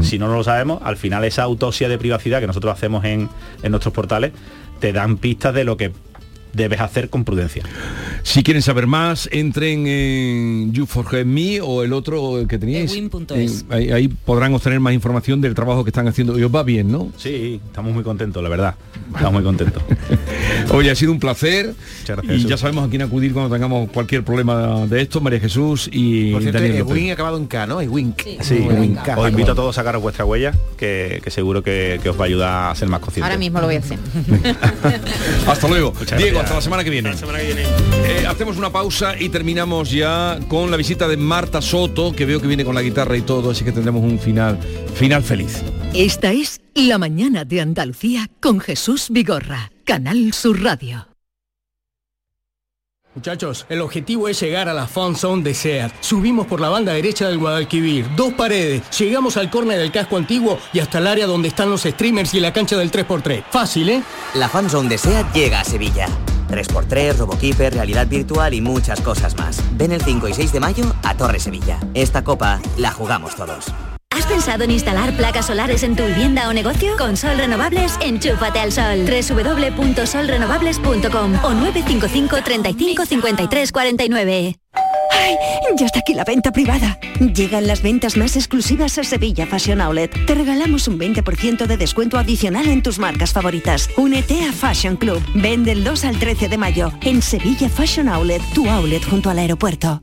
Si no lo sabemos, al final esa autopsia de privacidad que nosotros hacemos en, en nuestros portales te dan pistas de lo que debes hacer con prudencia. Si quieren saber más entren en You Forget Me o el otro que teníais. En- ahí, ahí podrán obtener más información del trabajo que están haciendo y os va bien no Sí, estamos muy contentos, la verdad. Estamos muy contentos. Oye, ha sido un placer gracias, y Jesús. ya sabemos a quién acudir cuando tengamos cualquier problema de esto, María Jesús y Por cierto, Daniel López. acabado en K, ¿no? El wink. Sí, Wink. os invito a todos a sacaros vuestra huella, que, que seguro que, que os va a ayudar a ser más conscientes. Ahora mismo lo voy a hacer. Hasta luego. Muchas Diego, gracias. hasta la semana que viene. Eh, hacemos una pausa y terminamos ya con la visita de Marta Soto, que veo que viene con la guitarra y todo, así que tendremos un final, final feliz. Esta es La mañana de Andalucía con Jesús Vigorra, Canal Sur Radio. Muchachos, el objetivo es llegar a la fan zone de SEAT. Subimos por la banda derecha del Guadalquivir, dos paredes, llegamos al córner del casco antiguo y hasta el área donde están los streamers y la cancha del 3x3. Fácil, ¿eh? La fanzone de SEAT llega a Sevilla. 3x3, Robokeeper, realidad virtual y muchas cosas más. Ven el 5 y 6 de mayo a Torre Sevilla. Esta copa la jugamos todos. ¿Has pensado en instalar placas solares en tu vivienda o negocio? Con Sol Renovables, enchúfate al sol. www.solrenovables.com o 955 35 53 49. ¡Ay! Ya está aquí la venta privada. Llegan las ventas más exclusivas a Sevilla Fashion Outlet. Te regalamos un 20% de descuento adicional en tus marcas favoritas. Únete a Fashion Club. Vende el 2 al 13 de mayo en Sevilla Fashion Outlet, tu outlet junto al aeropuerto.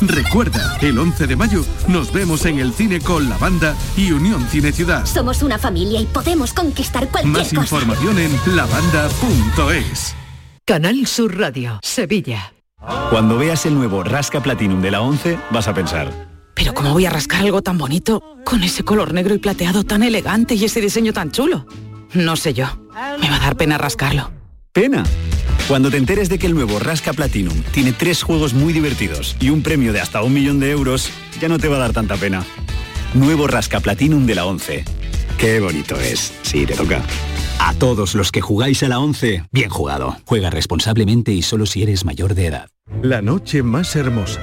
Recuerda, el 11 de mayo nos vemos en el cine con la banda y Unión Cine Ciudad. Somos una familia y podemos conquistar cualquier Más cosa. información en lavanda.es. Canal Sur Radio, Sevilla. Cuando veas el nuevo Rasca Platinum de la 11, vas a pensar, Pero ¿cómo voy a rascar algo tan bonito con ese color negro y plateado tan elegante y ese diseño tan chulo? No sé yo. Me va a dar pena rascarlo. ¡pena! Cuando te enteres de que el nuevo Rasca Platinum tiene tres juegos muy divertidos y un premio de hasta un millón de euros, ya no te va a dar tanta pena. Nuevo Rasca Platinum de la 11. Qué bonito es. Sí, te toca. A todos los que jugáis a la 11, bien jugado. Juega responsablemente y solo si eres mayor de edad. La noche más hermosa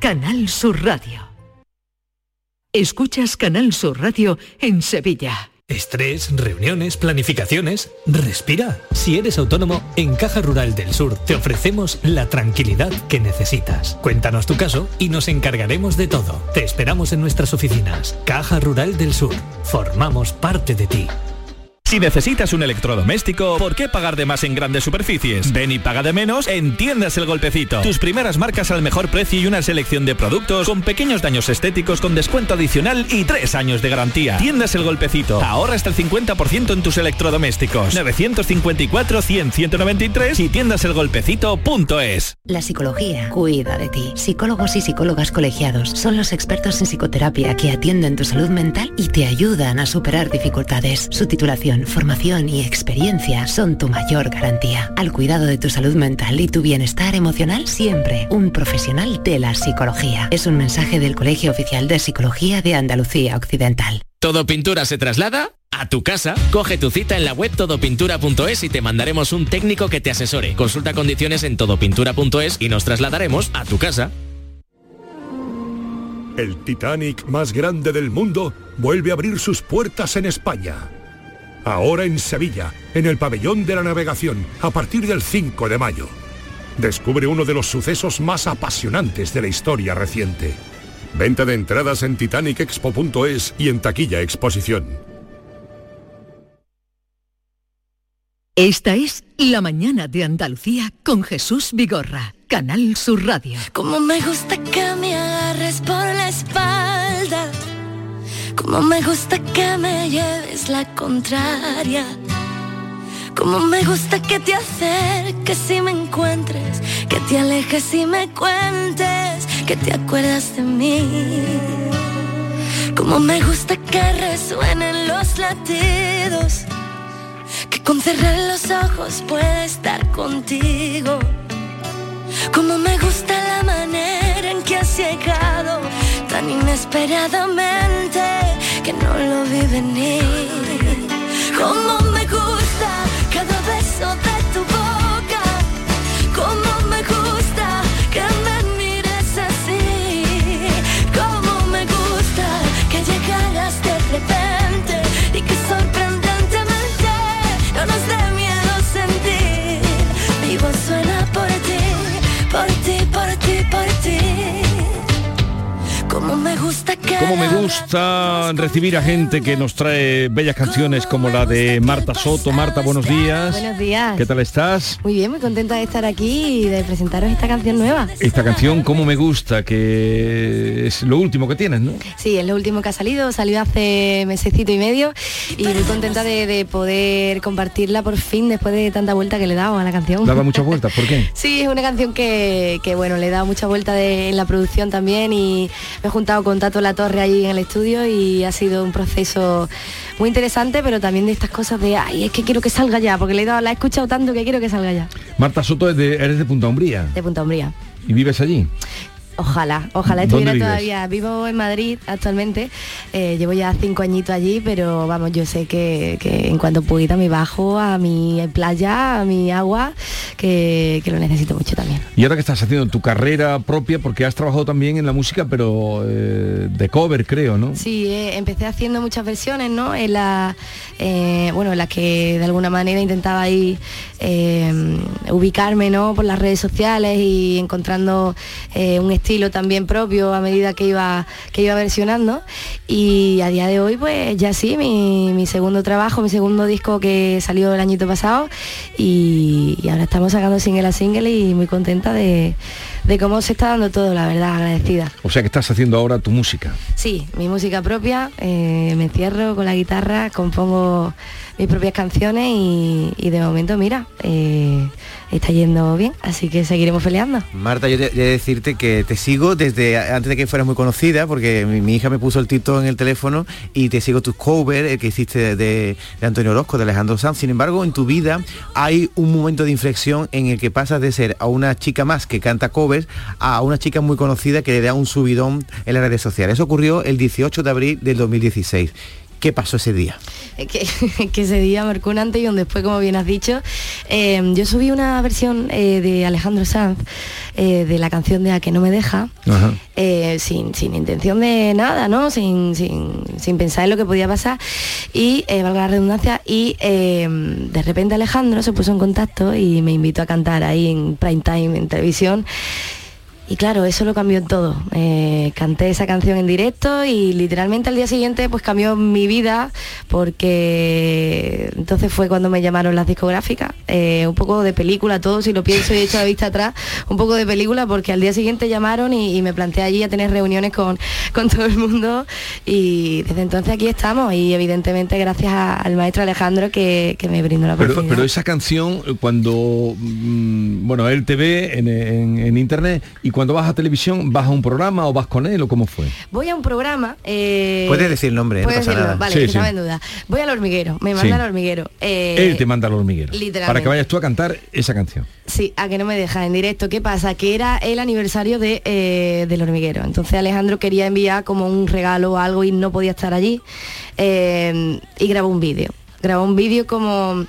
Canal Sur Radio. Escuchas Canal Sur Radio en Sevilla. Estrés, reuniones, planificaciones. Respira. Si eres autónomo, en Caja Rural del Sur te ofrecemos la tranquilidad que necesitas. Cuéntanos tu caso y nos encargaremos de todo. Te esperamos en nuestras oficinas. Caja Rural del Sur. Formamos parte de ti. Si necesitas un electrodoméstico, ¿por qué pagar de más en grandes superficies? Ven y paga de menos en Tiendas El Golpecito. Tus primeras marcas al mejor precio y una selección de productos con pequeños daños estéticos con descuento adicional y tres años de garantía. Tiendas El Golpecito. Ahorra hasta el 50% en tus electrodomésticos. 954-100-193 y tiendaselgolpecito.es. La psicología cuida de ti. Psicólogos y psicólogas colegiados son los expertos en psicoterapia que atienden tu salud mental y te ayudan a superar dificultades. Su titulación, formación y experiencia son tu mayor garantía. Al cuidado de tu salud mental y tu bienestar emocional, siempre un profesional de la psicología. Es un mensaje del Colegio Oficial de Psicología de Andalucía Occidental. Todo Pintura se traslada a tu casa. Coge tu cita en la web todopintura.es y te mandaremos un técnico que te asesore. Consulta condiciones en todopintura.es y nos trasladaremos a tu casa. El Titanic más grande del mundo vuelve a abrir sus puertas en España. Ahora en Sevilla, en el pabellón de la navegación, a partir del 5 de mayo. Descubre uno de los sucesos más apasionantes de la historia reciente. Venta de entradas en titanicexpo.es y en taquilla exposición. Esta es La Mañana de Andalucía con Jesús Vigorra, Canal Sur Radio. Como me gusta que me agarres por la espalda. Como me gusta que me lleves la contraria. Como me gusta que te acerques y me encuentres. Que te alejes y me cuentes. Que te acuerdas de mí. Como me gusta que resuenen los latidos. Que con cerrar los ojos pueda estar contigo. Como me gusta la manera en que has llegado tan inesperadamente que no lo vi venir. Como me gusta cada beso de tu boca. Como me gusta Como me gusta que Cómo me gusta recibir a gente que nos trae bellas canciones como la de Marta Soto. Marta, buenos días. Buenos días. ¿Qué tal estás? Muy bien, muy contenta de estar aquí y de presentaros esta canción nueva. Esta canción, Cómo me gusta, que es lo último que tienes, ¿no? Sí, es lo último que ha salido, salió hace mesecito y medio y muy contenta de, de poder compartirla por fin después de tanta vuelta que le he dado a la canción. Daba muchas vueltas, ¿por qué? Sí, es una canción que, que, bueno, le he dado mucha vuelta de- en la producción también y me he juntado con Tato La Torre ahí en el estudio y ha sido un proceso muy interesante, pero también de estas cosas de, ay, es que quiero que salga ya, porque le he dado, la he escuchado tanto que quiero que salga ya, Marta Soto, es de- eres de Punta Umbría de Punta Umbría. y vives allí. Ojalá, ojalá ¿Dónde estuviera todavía. Vivo en Madrid actualmente, eh, llevo ya cinco añitos allí, pero vamos, yo sé que, que en cuanto pueda me bajo a mi playa, a mi agua, que, que lo necesito mucho también. Y ahora que estás haciendo tu carrera propia, porque has trabajado también en la música, pero eh, de cover, creo, ¿no? Sí, eh, empecé haciendo muchas versiones, ¿no? En la, bueno, en las que de alguna manera intentaba ahí ubicarme, ¿no? Por las redes sociales y encontrando un estilo también propio a medida que iba que iba versionando. Y a día de hoy, pues ya sí, mi, mi segundo trabajo, mi segundo disco que salió el añito pasado y, y ahora estamos sacando single a single y muy contenta de, de cómo se está dando todo, la verdad, agradecida. O sea que estás haciendo ahora tu música. Sí, mi música propia, eh, me encierro con la guitarra, compongo mis propias canciones y, y de momento, mira, eh, está yendo bien, así que seguiremos peleando. Marta, yo de decirte que te sigo desde antes de que fueras muy conocida, porque mi, hija me puso el TikTok en el teléfono y te sigo tus covers, el que hiciste de, de Antonio Orozco, de Alejandro Sanz. Sin embargo, en tu vida hay un momento de inflexión en el que pasas de ser a una chica más que canta covers a una chica muy conocida que le da un subidón en las redes sociales. Eso ocurrió el 18 de abril del 2016. ¿Qué pasó ese día? Es que, que ese día marcó un antes y un después, como bien has dicho. Eh, yo subí una versión eh, de Alejandro Sanz eh, de la canción de A que no me deja, eh, sin, sin intención de nada, ¿no? Sin, sin, sin pensar en lo que podía pasar. Y, eh, valga la redundancia, y eh, de repente Alejandro se puso en contacto y me invitó a cantar ahí en prime time, en televisión. Y claro, eso lo cambió todo. Eh, canté esa canción en directo y literalmente al día siguiente pues cambió mi vida porque entonces fue cuando me llamaron las discográficas. Eh, un poco de película, todo si lo pienso y echo la vista atrás, un poco de película porque al día siguiente llamaron y, y me planteé allí a tener reuniones con, con todo el mundo y desde entonces aquí estamos y evidentemente gracias a- al maestro Alejandro que, que me brindó la oportunidad. pero esa canción, eh, cuando, mm, bueno, él te ve en, en- en internet y cuando vas a televisión, ¿vas a un programa o vas con él o cómo fue? Voy a un programa. eh, Puedes decir el nombre, no puedes pasa decirlo, nada. Vale, Sí, que sí. estaba en duda. Voy al hormiguero, me manda Sí. al hormiguero. Eh, él te manda al hormiguero. literalmente. Para que vayas tú a cantar esa canción. Sí, a que no me deja en directo. ¿Qué pasa? Que era el aniversario de, eh, del hormiguero. Entonces Alejandro quería enviar como un regalo o algo y no podía estar allí. eh, y grabó un vídeo. Grabó un vídeo como...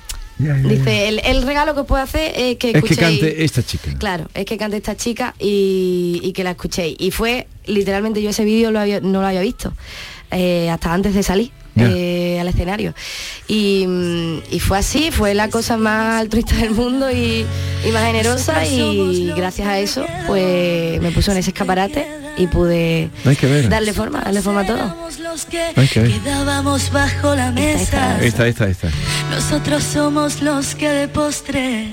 Dice, el, el regalo que puedo hacer es que Es que escuchéis... cante esta chica. Claro, es que cante esta chica y, y que la escuchéis. Y fue, literalmente yo ese vídeo no lo había visto, eh, hasta antes de salir. Ya. eh, al escenario y, mm, y fue así fue la cosa más altruista del mundo y, y más generosa y gracias a eso pues me puso en ese escaparate y pude Hay que ver. darle forma darle forma a todo los que Hay que ver. quedábamos bajo la mesa. Esta, esta, esta. Nosotros somos los que de postre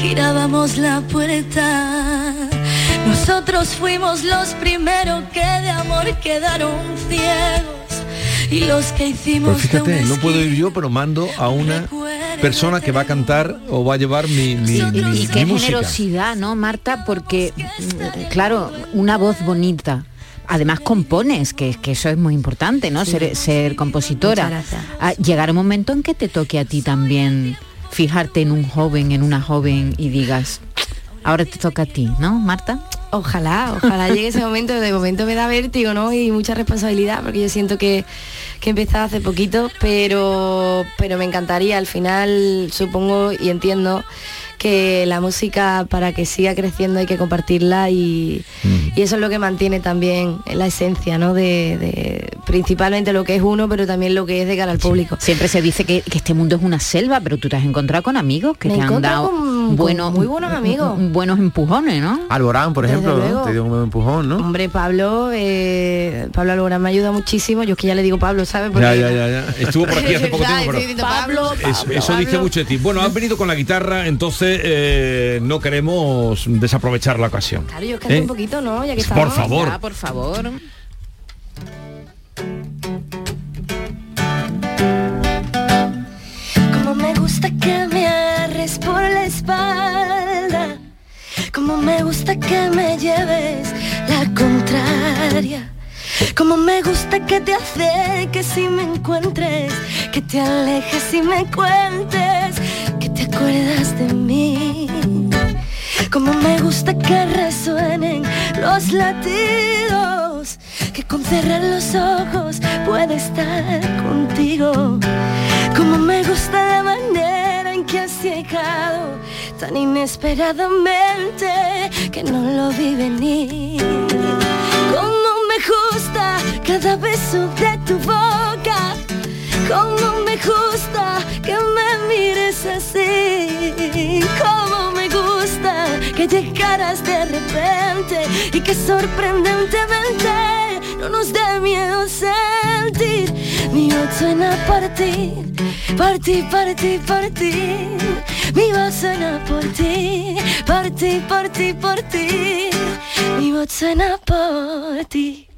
girábamos la puerta. Nosotros fuimos los primeros que de amor quedaron ciegos y los que hicimos Pero fíjate, no puedo ir yo, pero mando a una persona que va a cantar o va a llevar mi, mi, mi- y qué mi música. generosidad, ¿no, Marta? Porque, mm, claro, una voz bonita. Además compones, que, que eso es muy importante, ¿no? Sí. Ser, ser compositora. Gracias. Ah, llegar un momento en que te toque a ti también fijarte en un joven, en una joven y digas, ahora te toca a ti, ¿no, Marta? Ojalá, ojalá llegue ese momento. De momento me da vértigo, ¿no? Y mucha responsabilidad, porque yo siento que, que he empezado hace poquito, pero, pero me encantaría. Al final, supongo y entiendo que la música para que siga creciendo hay que compartirla y, y eso es lo que mantiene también la esencia, ¿no? De, de principalmente lo que es uno, pero también lo que es de cara al público. Siempre se dice que, que este mundo es una selva, pero tú te has encontrado con amigos que me te han dado... con con, buenos, muy buenos amigos. Buenos empujones, ¿no? Alborán, por ejemplo, te dio un buen empujón, ¿no? Hombre, Pablo, eh, Pablo Alborán me ayuda muchísimo. Yo es que ya le digo Pablo, ¿sabes? Ya, ya, ya, ya. Estuvo por aquí hace poco tiempo, pero Pablo, es- Pablo, eso dice Pablo. mucho de ti. Bueno, has venido con la guitarra, entonces eh, no queremos desaprovechar la ocasión. Claro, yo canto ¿Eh? un poquito, ¿no? Ya que Por estamos. favor. Ya, por favor. Como me gusta que me agarres por la espalda. Como me gusta que me lleves la contraria. Como me gusta que te acerques y me encuentres. Que te alejes y me cuentes. Acuerdas de mí. Como me gusta que resuenen los latidos. Que con cerrar los ojos pueda estar contigo. Como me gusta la manera en que has llegado tan inesperadamente que no lo vi venir. Como me gusta cada beso de tu boca. Como me gusta que me mires así. Como me gusta que llegaras de repente y que sorprendentemente no nos dé miedo sentir. Mi voz suena por ti, por ti, por ti, por ti. Mi voz suena por ti, por ti, por ti, por ti. Mi voz suena por ti.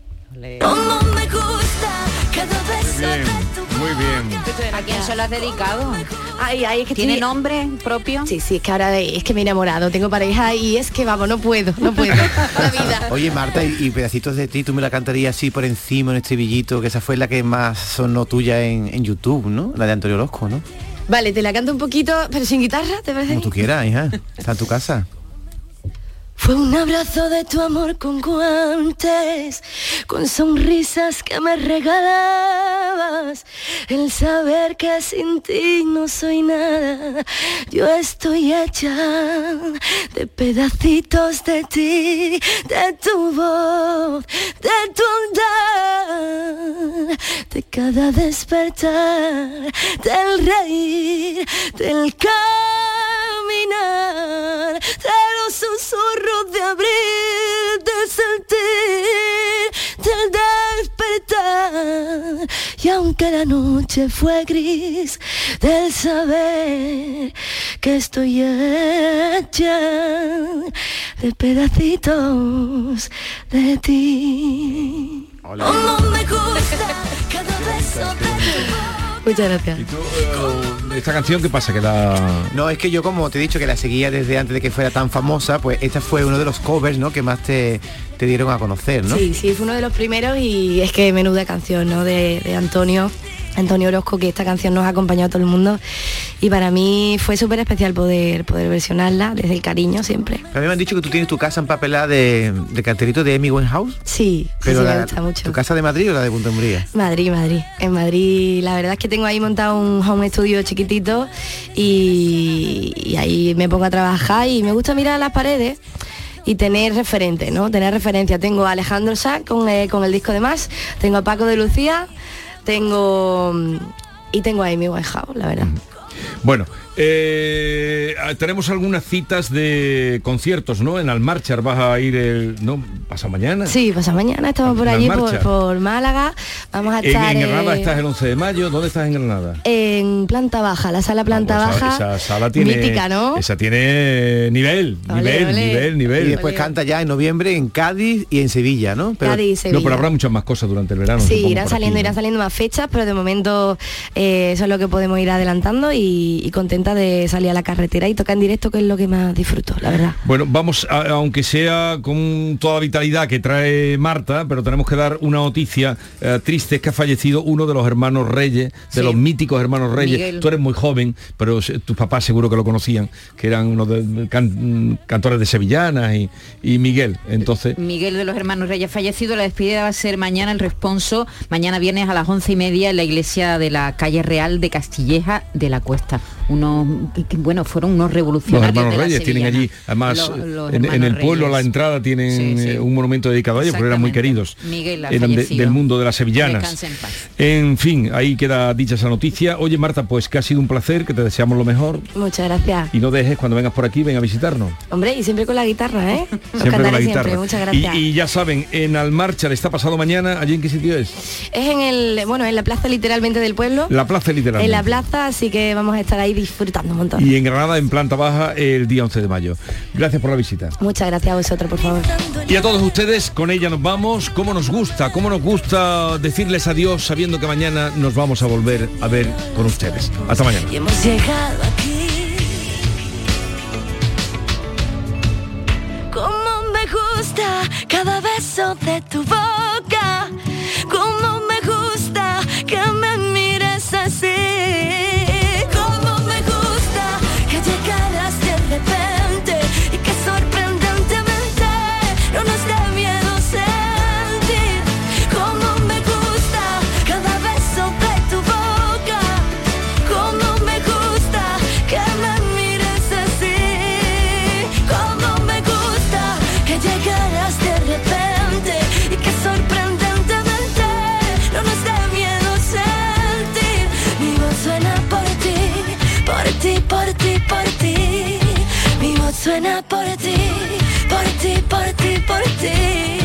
Como me gusta cada beso de tu Muy bien. ¿A quién se lo has dedicado? Ay, ay, es que ¿Tiene estoy- nombre propio? Sí, sí, es que ahora es que me he enamorado, tengo pareja y es que vamos, no puedo, no puedo. La vida. Oye Marta, y, y pedacitos de ti, tú me la cantarías así por encima, en estribillito, que esa fue la que más sonó tuya en, en YouTube, ¿no? La de Antonio Orozco, ¿no? Vale, te la canto un poquito, pero sin guitarra, ¿te parece? Como tú quieras, hija. Está en tu casa. Fue un abrazo de tu amor con guantes, con sonrisas que me regalabas, el saber que sin ti no soy nada. Yo estoy hecha de pedacitos de ti, de tu voz, de tu andar, de cada despertar, del reír, del caminar, de los susurros de abril, de sentir, del despertar. Y aunque la noche fue gris, del saber que estoy hecha de pedacitos de ti. Como me gusta cada beso de Esta canción, ¿qué pasa? Que la... No, es que yo como te he dicho que la seguía desde antes de que fuera tan famosa, pues esta fue uno de los covers, ¿no? Que más te, te dieron a conocer, ¿no? Sí, sí, fue uno de los primeros y es que menuda canción, ¿no? De, de Antonio. Antonio Orozco, que esta canción nos ha acompañado a todo el mundo y para mí fue súper especial poder, poder versionarla desde el cariño siempre. A mí me han dicho que tú tienes tu casa empapelada de, de carterito de Amy Winehouse. Sí, sí, Pero sí, la- me gusta mucho. ¿Tu casa de Madrid o la de Punta Umbría? Madrid, Madrid. En Madrid la verdad es que tengo ahí montado un home studio chiquitito y, y ahí me pongo a trabajar y me gusta mirar las paredes y tener referente, ¿no? Tener referencia. Tengo a Alejandro Sá con, eh, con el disco de más, tengo a Paco de Lucía, tengo mm, y tengo a Amy Winehouse, la verdad. Bueno, eh, tenemos algunas citas de conciertos, ¿no? En Almarchar vas a ir el... ¿No? ¿Pasa mañana? Sí, pues mañana estamos por ¿En allí, por, Málaga. Vamos a En, estar en Granada eh, estás el 11 de mayo. ¿Dónde estás en Granada? en planta baja, la sala planta baja. esa sala tiene, mítica, ¿no? Esa tiene nivel, nivel, nivel, nivel. Y después canta ya en noviembre en Cádiz y en Sevilla, ¿no? Cádiz y Sevilla. No, pero habrá muchas más cosas durante el verano. Sí, supongo, irán saliendo, aquí, irán saliendo más fechas, pero de momento eh, eso es lo que podemos ir adelantando y, y contenta de salir a la carretera y tocar en directo, que es lo que más disfruto, la verdad. Bueno, vamos, a- aunque sea con toda la vitalidad que trae Marta, pero tenemos que dar una noticia eh, triste, es que ha fallecido uno de los hermanos Reyes, de Sí. los míticos hermanos Reyes. Miguel. Tú eres muy joven, pero tus papás seguro que lo conocían, que eran unos de- can- cantores de sevillanas y, y Miguel. Entonces, Miguel de los Hermanos Reyes fallecido, la despedida va a ser mañana el responso, mañana viernes a las once y media en la iglesia de la calle Real de Castilleja de la Cuesta. Unos que, bueno, fueron unos Los revolucionarios. hermanos de la Reyes tienen allí, además, Los- los en, en el hermanos pueblo a la entrada tienen Sí, sí. eh, un monumento dedicado a ellos, porque eran muy queridos. Miguel Eran de- del mundo de las sevillanas. En paz. En fin, ahí queda dicha esa noticia. Oye, Marta, pues que ha sido un placer, que te deseamos lo mejor. Muchas gracias. Y no dejes cuando vengas por aquí, ven a visitarnos. Hombre, y siempre con la guitarra, ¿eh? Siempre con la siempre. guitarra. Muchas Y- gracias. Y, ya saben, en Almarcha está pasado mañana, ¿allí en qué sitio es? Es en el, bueno, en la plaza literalmente del pueblo. La plaza literalmente. En la plaza, así que vamos a estar ahí disfrutando un montón. Y en Granada, en planta baja, el día 11 de mayo. Gracias por la visita. Muchas gracias a vosotros, por favor. Y a todos ustedes, con ella nos vamos. ¿Cómo nos gusta? ¿Cómo nos gusta decirles adiós sabiendo que mañana nos vamos a volver a ver con ustedes? Hasta mañana. Y hemos llegado aquí. Como me gusta cada beso de tu boca. Suena por ti, por ti, por ti, por ti.